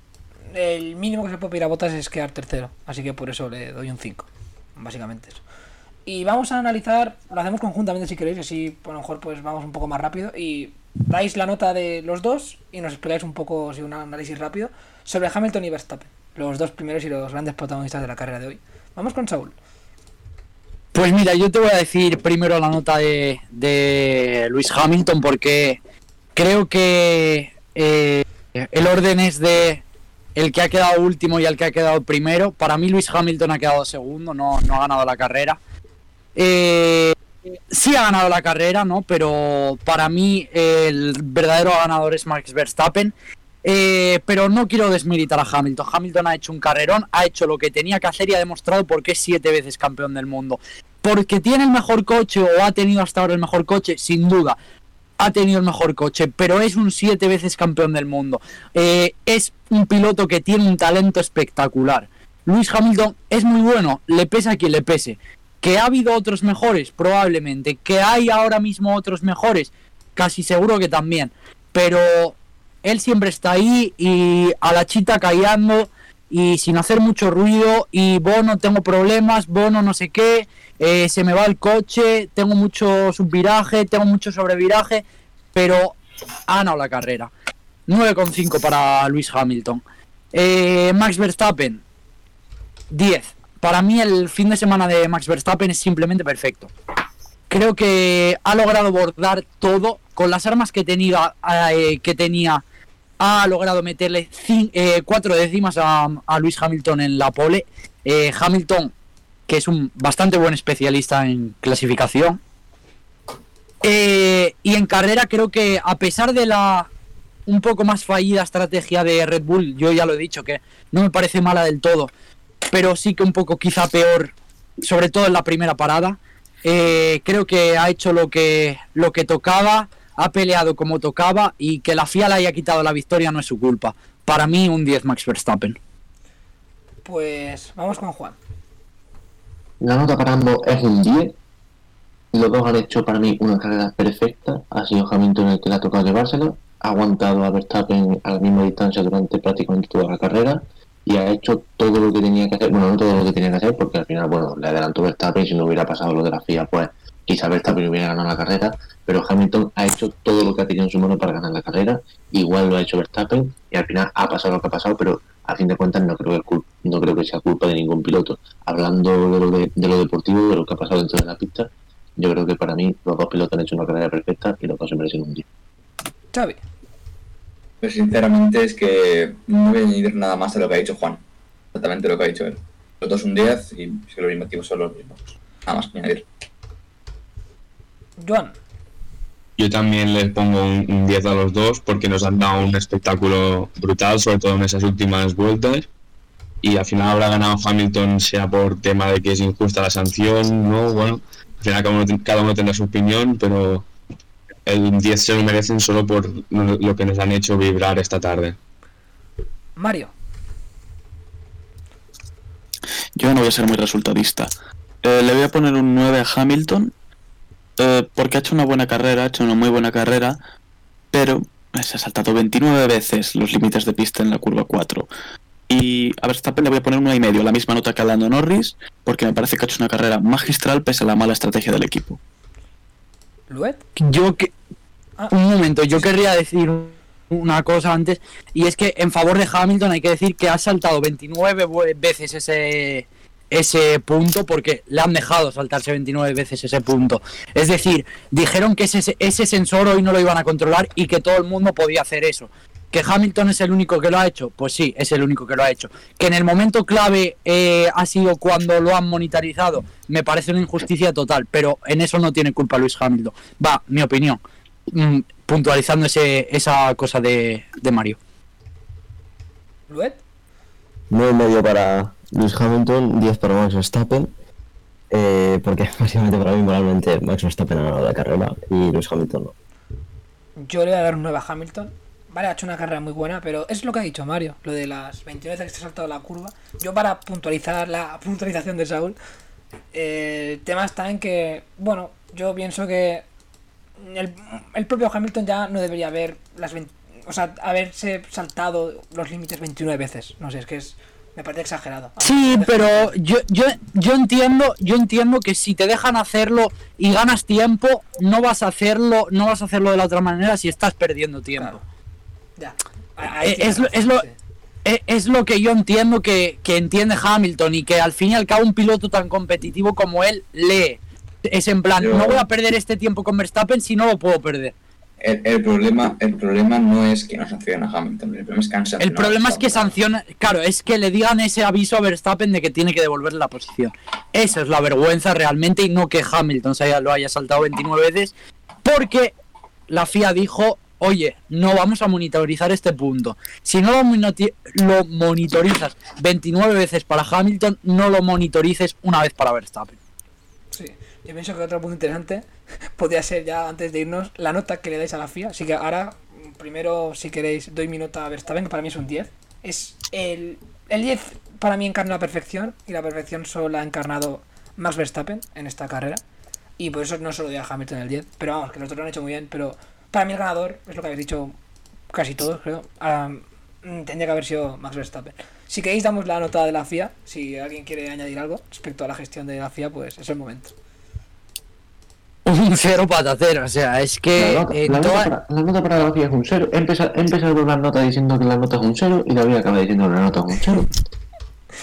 el mínimo que se puede pedir a Botas es quedar tercero, así que por eso le doy un 5, básicamente eso. Y vamos a analizar, lo hacemos conjuntamente si queréis, así a lo mejor pues vamos un poco más rápido y dais la nota de los dos y nos explicáis un poco, si un análisis rápido, sobre Hamilton y Verstappen, los dos primeros y los grandes protagonistas de la carrera de hoy. Vamos con Saúl. Pues mira, yo te voy a decir primero la nota de, de Luis Hamilton porque creo que eh, el orden es de el que ha quedado último y el que ha quedado primero. Para mí Luis Hamilton ha quedado segundo, no, no ha ganado la carrera. Eh, sí ha ganado la carrera, ¿no? Pero para mí el verdadero ganador es Max Verstappen. Eh, pero no quiero desmilitar a Hamilton. Hamilton ha hecho un carrerón, ha hecho lo que tenía que hacer y ha demostrado por qué es siete veces campeón del mundo. Porque tiene el mejor coche o ha tenido hasta ahora el mejor coche, sin duda. Ha tenido el mejor coche, pero es un siete veces campeón del mundo. Eh, es un piloto que tiene un talento espectacular. Luis Hamilton es muy bueno, le pese a quien le pese. Que ha habido otros mejores, probablemente. Que hay ahora mismo otros mejores, casi seguro que también. Pero él siempre está ahí y a la chita callando y sin hacer mucho ruido y Bono tengo problemas, Bono no sé qué, eh, se me va el coche, tengo mucho subviraje, tengo mucho sobreviraje, pero ha ganado la carrera. 9,5 para Luis Hamilton. Eh, Max Verstappen, 10. Para mí el fin de semana de Max Verstappen es simplemente perfecto. Creo que ha logrado bordar todo con las armas que tenía, eh, que tenía ha logrado meterle eh, cuatro décimas a, Luis Hamilton en la pole. Hamilton, que es un bastante buen especialista en clasificación. Eh, y en carrera creo que a pesar de la un poco más fallida estrategia de Red Bull, yo ya lo he dicho que no me parece mala del todo, pero sí que un poco quizá peor, sobre todo en la primera parada. creo que ha hecho lo que, lo que tocaba ha peleado como tocaba y que la FIA le haya quitado la victoria no es su culpa. Para mí, un 10 Max Verstappen. Pues vamos con Juan. La nota para ambos es un 10. Los dos han hecho para mí una carrera perfecta. Ha sido Hamilton el que le ha tocado llevársela. Ha aguantado a Verstappen a la misma distancia durante prácticamente toda la carrera y ha hecho todo lo que tenía que hacer. Bueno, no todo lo que tenía que hacer porque al final, bueno, le adelantó Verstappen si no hubiera pasado lo de la FIA, pues quizá Verstappen hubiera ganado la carrera, pero Hamilton ha hecho todo lo que ha tenido en su mano para ganar la carrera, igual lo ha hecho Verstappen y al final ha pasado lo que ha pasado, pero a fin de cuentas no creo que, no creo que sea culpa de ningún piloto. Hablando de lo, de, lo deportivo, de lo que ha pasado dentro de la pista, yo creo que para mí los dos pilotos han hecho una carrera perfecta y los dos se merecen un día. Xavi. Pues sinceramente es que no voy a añadir nada más de lo que ha dicho Juan. Exactamente lo que ha dicho él. Los dos un 10 y si los motivos son los mismos. Nada más que añadir. Joan. Yo también les pongo un, 10 a los dos porque nos han dado un espectáculo brutal, sobre todo en esas últimas vueltas. Y al final habrá ganado Hamilton, sea por tema de que es injusta la sanción, ¿no? Bueno, al final cada uno, cada uno tendrá su opinión, pero el 10 se lo merecen solo por lo que nos han hecho vibrar esta tarde. Mario. Yo no voy a ser muy resultadista. Eh, le voy a poner un 9 a Hamilton eh, porque ha hecho una buena carrera, ha hecho una muy buena carrera, pero se ha saltado 29 veces los límites de pista en la curva 4. Y a Verstappen le voy a poner una y medio, la misma nota que a Lando Norris, porque me parece que ha hecho una carrera magistral pese a la mala estrategia del equipo. ¿Luet? Yo que... Ah. Un momento, yo querría decir una cosa antes, y es que en favor de Hamilton hay que decir que ha saltado 29 veces ese ese punto porque le han dejado saltarse 29 veces ese punto. Es decir, dijeron que ese, ese sensor hoy no lo iban a controlar y que todo el mundo podía hacer eso. ¿Que Hamilton es el único que lo ha hecho? Pues sí, es el único que lo ha hecho. ¿Que en el momento clave eh, ha sido cuando lo han monetarizado? Me parece una injusticia total, pero en eso no tiene culpa Luis Hamilton. Va, mi opinión. Mm, puntualizando ese, esa cosa de, de Mario. ¿Luet? No medio para Luis Hamilton, 10 para Max Verstappen. Eh, porque básicamente para mí moralmente Max Verstappen ha ganado la carrera y Luis Hamilton no. Yo le voy a dar un 9 a Hamilton. Vale, ha hecho una carrera muy buena, pero es lo que ha dicho Mario, lo de las 29 veces que se ha saltado la curva. Yo para puntualizar la puntualización de Saúl, eh, el tema está en que, bueno, yo pienso que el, el propio Hamilton ya no debería haber las o sea, haberse saltado los límites 29 veces. No sé, es que es Me parece exagerado. Sí, pero yo, yo, yo entiendo, yo entiendo que si te dejan hacerlo y ganas tiempo, no vas a hacerlo, no vas a hacerlo de la otra manera si estás perdiendo tiempo. Claro. Ya. Eh, es lo- es razón, lo- sí. Es lo que yo entiendo que, que entiende Hamilton y que al fin y al cabo un piloto tan competitivo como él lee. Es en plan, Yo- no voy a perder este tiempo con Verstappen si no lo puedo perder. El, el problema, el problema no es que no sancionen a Hamilton, el problema es que han El sancionado problema a es que sanciona, claro, es que le digan ese aviso a Verstappen de que tiene que devolver la posición. Eso es la vergüenza realmente y no que Hamilton se haya, lo haya saltado 29 veces, porque la FIA dijo, oye, no vamos a monitorizar este punto. Si no lo monitorizas 29 veces para Hamilton, no lo monitorices una vez para Verstappen. Yo pienso que otro punto interesante podría ser ya antes de irnos la nota que le dais a la FIA. Así que ahora, primero, si queréis, doy mi nota a Verstappen, que para mí es un 10. Es el, el 10 para mí encarna la perfección y la perfección solo ha encarnado Max Verstappen en esta carrera. Y por eso no solo doy a Hamilton el 10. Pero vamos, que los otros lo han hecho muy bien. Pero para mí el ganador, es lo que habéis dicho casi todos, creo. mm, tendría que haber sido Max Verstappen. Si queréis, damos la nota de la FIA. Si alguien quiere añadir algo respecto a la gestión de la FIA, pues es el momento. Un cero patatero, o sea, es que La nota, en la nota toda- para, la nota para la es un cero. He empezado, he empezado con la nota diciendo que la nota es un cero y David acaba diciendo que la nota es un cero.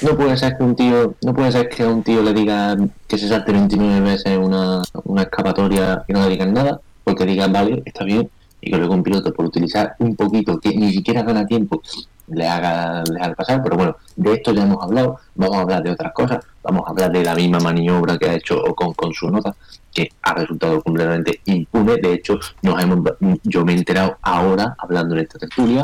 No puede ser que un tío, no puede ser que a un tío le diga que se salte 29 veces una, una escapatoria y no le digan nada, porque digan vale, está bien, y que luego un piloto por utilizar un poquito que ni siquiera gana tiempo le haga, le pasar, pero bueno, de esto ya hemos hablado, vamos a hablar de otras cosas, vamos a hablar de la misma maniobra que ha hecho Ocon con su nota, que ha resultado completamente impune. De hecho, nos hemos, yo me he enterado ahora hablando en esta tertulia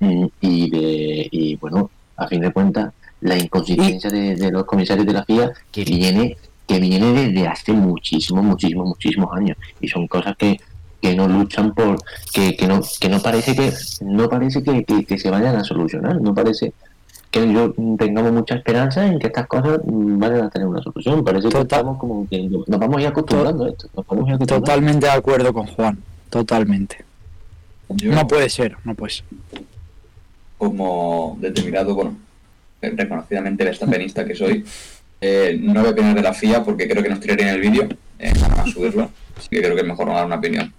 mm, y de y bueno, a fin de cuentas, la inconsistencia de, de los comisarios de la FIA que viene que viene desde hace muchísimos, muchísimos, muchísimos años y son cosas que que no luchan por que, que no que no parece que no parece que, que- que se vayan a solucionar no parece que yo tengamos mucha esperanza en que estas cosas vayan a tener una solución parece que estamos como que nos vamos a ir acostumbrando a esto nos vamos a ir acostumbrando. totalmente de acuerdo con Juan, totalmente. Yo, No puede ser, no puede ser. como determinado, bueno, reconocidamente verstappenista que soy, eh, no voy a opinar de la FIA porque creo que nos tiraría en el vídeo eh, para subirlo, así que creo que es mejor no dar una opinión.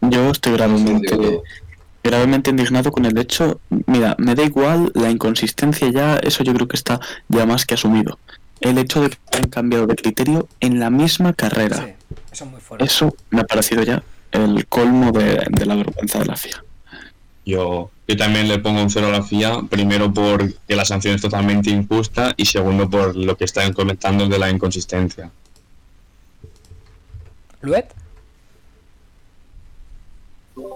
Yo estoy gravemente, gravemente indignado con el hecho. Mira, me da igual la inconsistencia ya, eso yo creo que está ya más que asumido. El hecho de que hayan cambiado de criterio en la misma carrera. Sí, eso es muy fuerte. Eso me ha parecido ya el colmo de, de la vergüenza de la FIA. Yo, yo también le pongo un cero a la FIA, primero porque la sanción es totalmente injusta y segundo por lo que están comentando de la inconsistencia. ¿Luet?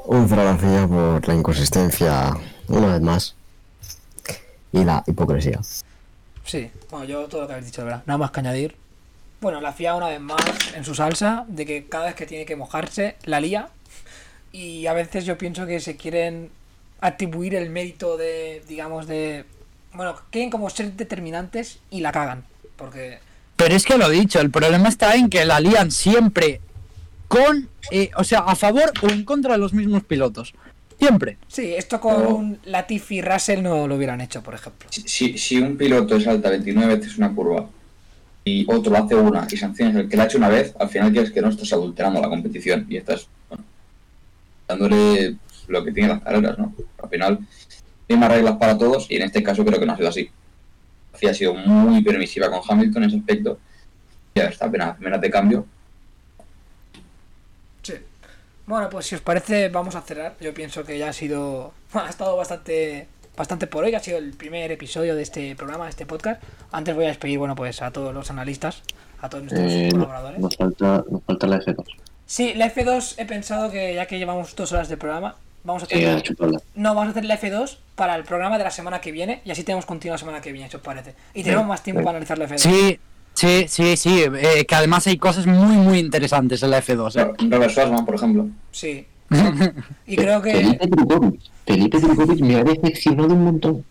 Un cero a la FIA por la inconsistencia, una vez más. Y la hipocresía. Sí, bueno, yo todo lo que habéis dicho, de verdad. Nada más que añadir. Bueno, la FIA una vez más en su salsa, de que cada vez que tiene que mojarse, la lía. Y a veces yo pienso que se quieren atribuir el mérito de, digamos, de... Bueno, quieren como ser determinantes y la cagan. Porque... Pero es que lo he dicho, el problema está en que la lían siempre con, eh, o sea, a favor o en contra de los mismos pilotos. Siempre. Sí, esto con Latifi y Russell no lo hubieran hecho, por ejemplo. Si, si, si un piloto salta 29 veces una curva y otro hace una y sanciones el que la ha hecho una vez, al final quieres que no estás adulterando la competición y estás bueno, dándole lo que tienen las carreras, ¿no? Al final, mismas reglas para todos y en este caso creo que no ha sido así. La FIA ha sido muy permisiva con Hamilton en ese aspecto. Ya está, apenas de cambio. Bueno, pues si os parece, vamos a cerrar. Yo pienso que ya ha sido. Ha estado bastante. Bastante por hoy, ha sido el primer episodio de este programa, de este podcast. Antes voy a despedir, bueno, pues a todos los analistas, a todos nuestros Eh, colaboradores. nos falta nos falta la F2 Sí, la F2 he pensado que ya que llevamos dos horas de programa, vamos a hacer. chuparla. No, vamos a hacer la F2 para el programa de la semana que viene y así tenemos continuo la semana que viene, si os parece. Y tenemos más tiempo para analizar la F2. Sí, sí, sí, sí. eh, que además hay cosas muy, muy interesantes en la F2. ¿eh? Robert Schwarzman, por ejemplo. Sí. Y creo que. Felipe Drukovic Felipe Drukovic me ha decepcionado un montón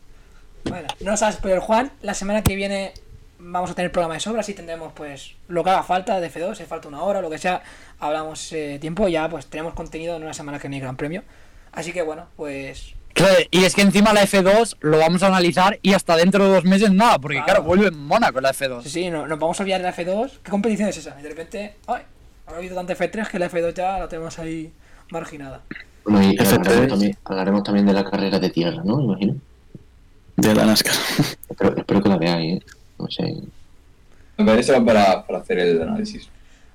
Bueno, no sabes, pero el Juan, la semana que viene vamos a tener programa de sobra, así tendremos pues lo que haga falta de F2, si falta una hora, lo que sea, hablamos ese tiempo, ya pues tenemos contenido en una semana que no hay gran premio. Así que bueno, pues Claro, y es que encima la F2 lo vamos a analizar y hasta dentro de dos meses nada, porque Claro. claro, vuelve en Mónaco la F2. Sí, sí, no, nos vamos a olvidar de la F2. ¿Qué competición es esa? Y de repente, ¡ay! Ha habido tanta F3 que la F2 ya la tenemos ahí marginada. Bueno, y F3. hablaremos también, hablaremos también de la carrera de tierra, ¿no? Imagino. De la NASCAR. Espero, espero que la veáis, ¿eh? No sé. Me parece para, para hacer el análisis.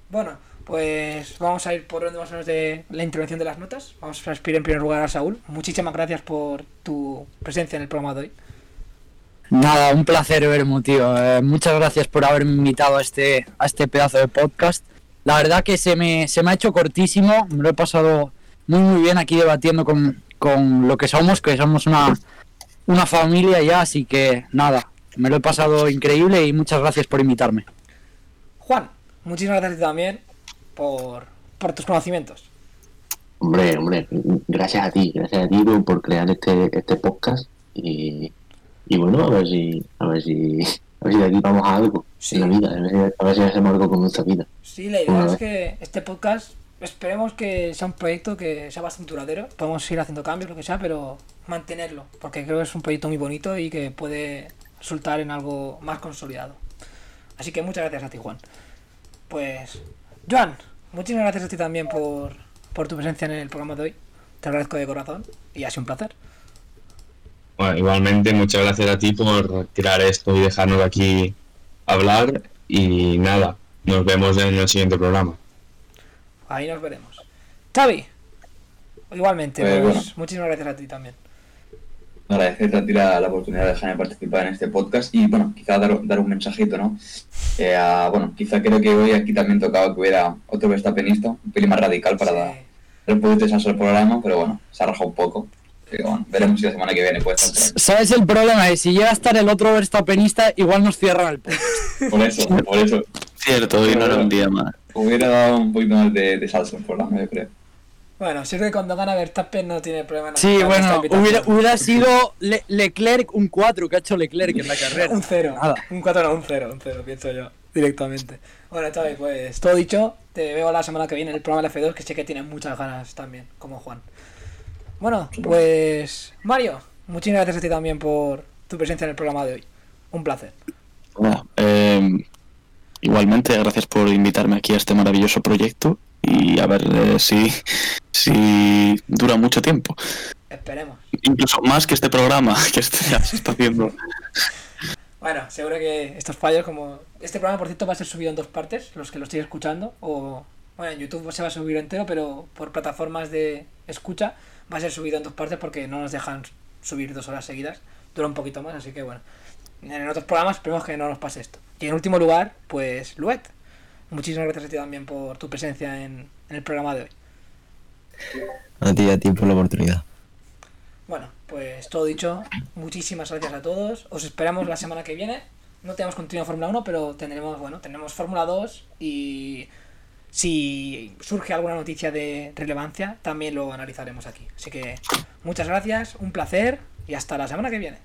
Bueno, pues vamos a ir por orden más o menos de la intervención de las notas. Vamos a despedir en primer lugar a Saúl. Muchísimas gracias por tu presencia en el programa de hoy. Nada, un placer verme, tío. Eh, muchas gracias por haberme invitado a este, a este pedazo de podcast. La verdad que se me, se me ha hecho cortísimo, me lo he pasado muy muy bien aquí debatiendo con, con lo que somos, que somos una, una familia ya, así que nada, me lo he pasado increíble y muchas gracias por invitarme. Juan, muchísimas gracias también por, por tus conocimientos. Hombre, hombre, gracias a ti, gracias a ti por, por crear este, este podcast y, y bueno, a ver si, a ver si, a ver si de aquí vamos a algo Sí. en la vida, a ver, si, a ver si hacemos algo con nuestra vida. Sí, la idea es que este podcast, esperemos que sea un proyecto que sea bastante duradero. Podemos ir haciendo cambios, lo que sea, pero mantenerlo, porque creo que es un proyecto muy bonito y que puede resultar en algo más consolidado. Así que muchas gracias a ti, Juan. Pues, Joan, muchísimas gracias a ti también por, por tu presencia en el programa de hoy. Te agradezco de corazón y ha sido un placer. Bueno, igualmente, muchas gracias a ti por crear esto y dejarnos aquí hablar. Y nada, nos vemos en el siguiente programa. Ahí nos veremos. Xavi, igualmente, Eh, pues, bueno. muchísimas gracias a ti también. Agradecerte a ti la, la oportunidad de dejarme participar en este podcast y bueno, quizá dar, dar un mensajito, ¿no? Eh, a- bueno, quizá creo que hoy aquí también tocaba que hubiera otro Verstappenista, un pelín más radical para Sí. dar dar un poquito de salsa al programa, pero bueno, se ha rajado un poco. Pero bueno, veremos si la semana que viene puede estar por. ¿Sabes el problema? Es si llega a estar el otro Verstappenista, igual nos cierran el podcast. Por eso, por eso. Cierto, hoy no era un día más. Hubiera dado un poquito más de, de salsa al programa, yo creo. Bueno, sirve que cuando gana Verstappen no tiene problema. Sí, bueno, hubiera, hubiera sido Le- Leclerc un 4 que ha hecho Leclerc en la carrera. Un 0. Nada. Un 4 no, un 0, un 0, pienso yo. Directamente. Bueno, Xavi, pues todo dicho, te veo la semana que viene en el programa de F2, que sé que tienes muchas ganas también, como Juan. Bueno, pues Mario, muchísimas gracias a ti también por tu presencia en el programa de hoy. Un placer. Nada, eh, igualmente, gracias por invitarme aquí a este maravilloso proyecto y a ver eh, si, si dura mucho tiempo. Esperemos. Incluso más que este programa que este se está haciendo. Bueno, seguro que estos fallos, como. Este programa, por cierto, va a ser subido en dos partes, los que lo estéis escuchando. O. Bueno, en YouTube se va a subir entero, pero por plataformas de escucha va a ser subido en dos partes porque no nos dejan subir dos horas seguidas. Dura un poquito más, así que bueno. En otros programas esperemos que no nos pase esto. Y en último lugar, pues Luet. Muchísimas gracias a ti también por tu presencia en, en el programa de hoy. A ti, a ti por la oportunidad. Bueno, pues todo dicho, muchísimas gracias a todos. Os esperamos la semana que viene. No tenemos contenido de Fórmula 1, pero tendremos, bueno, tenemos Fórmula 2 y si surge alguna noticia de relevancia, también lo analizaremos aquí. Así que muchas gracias, un placer y hasta la semana que viene.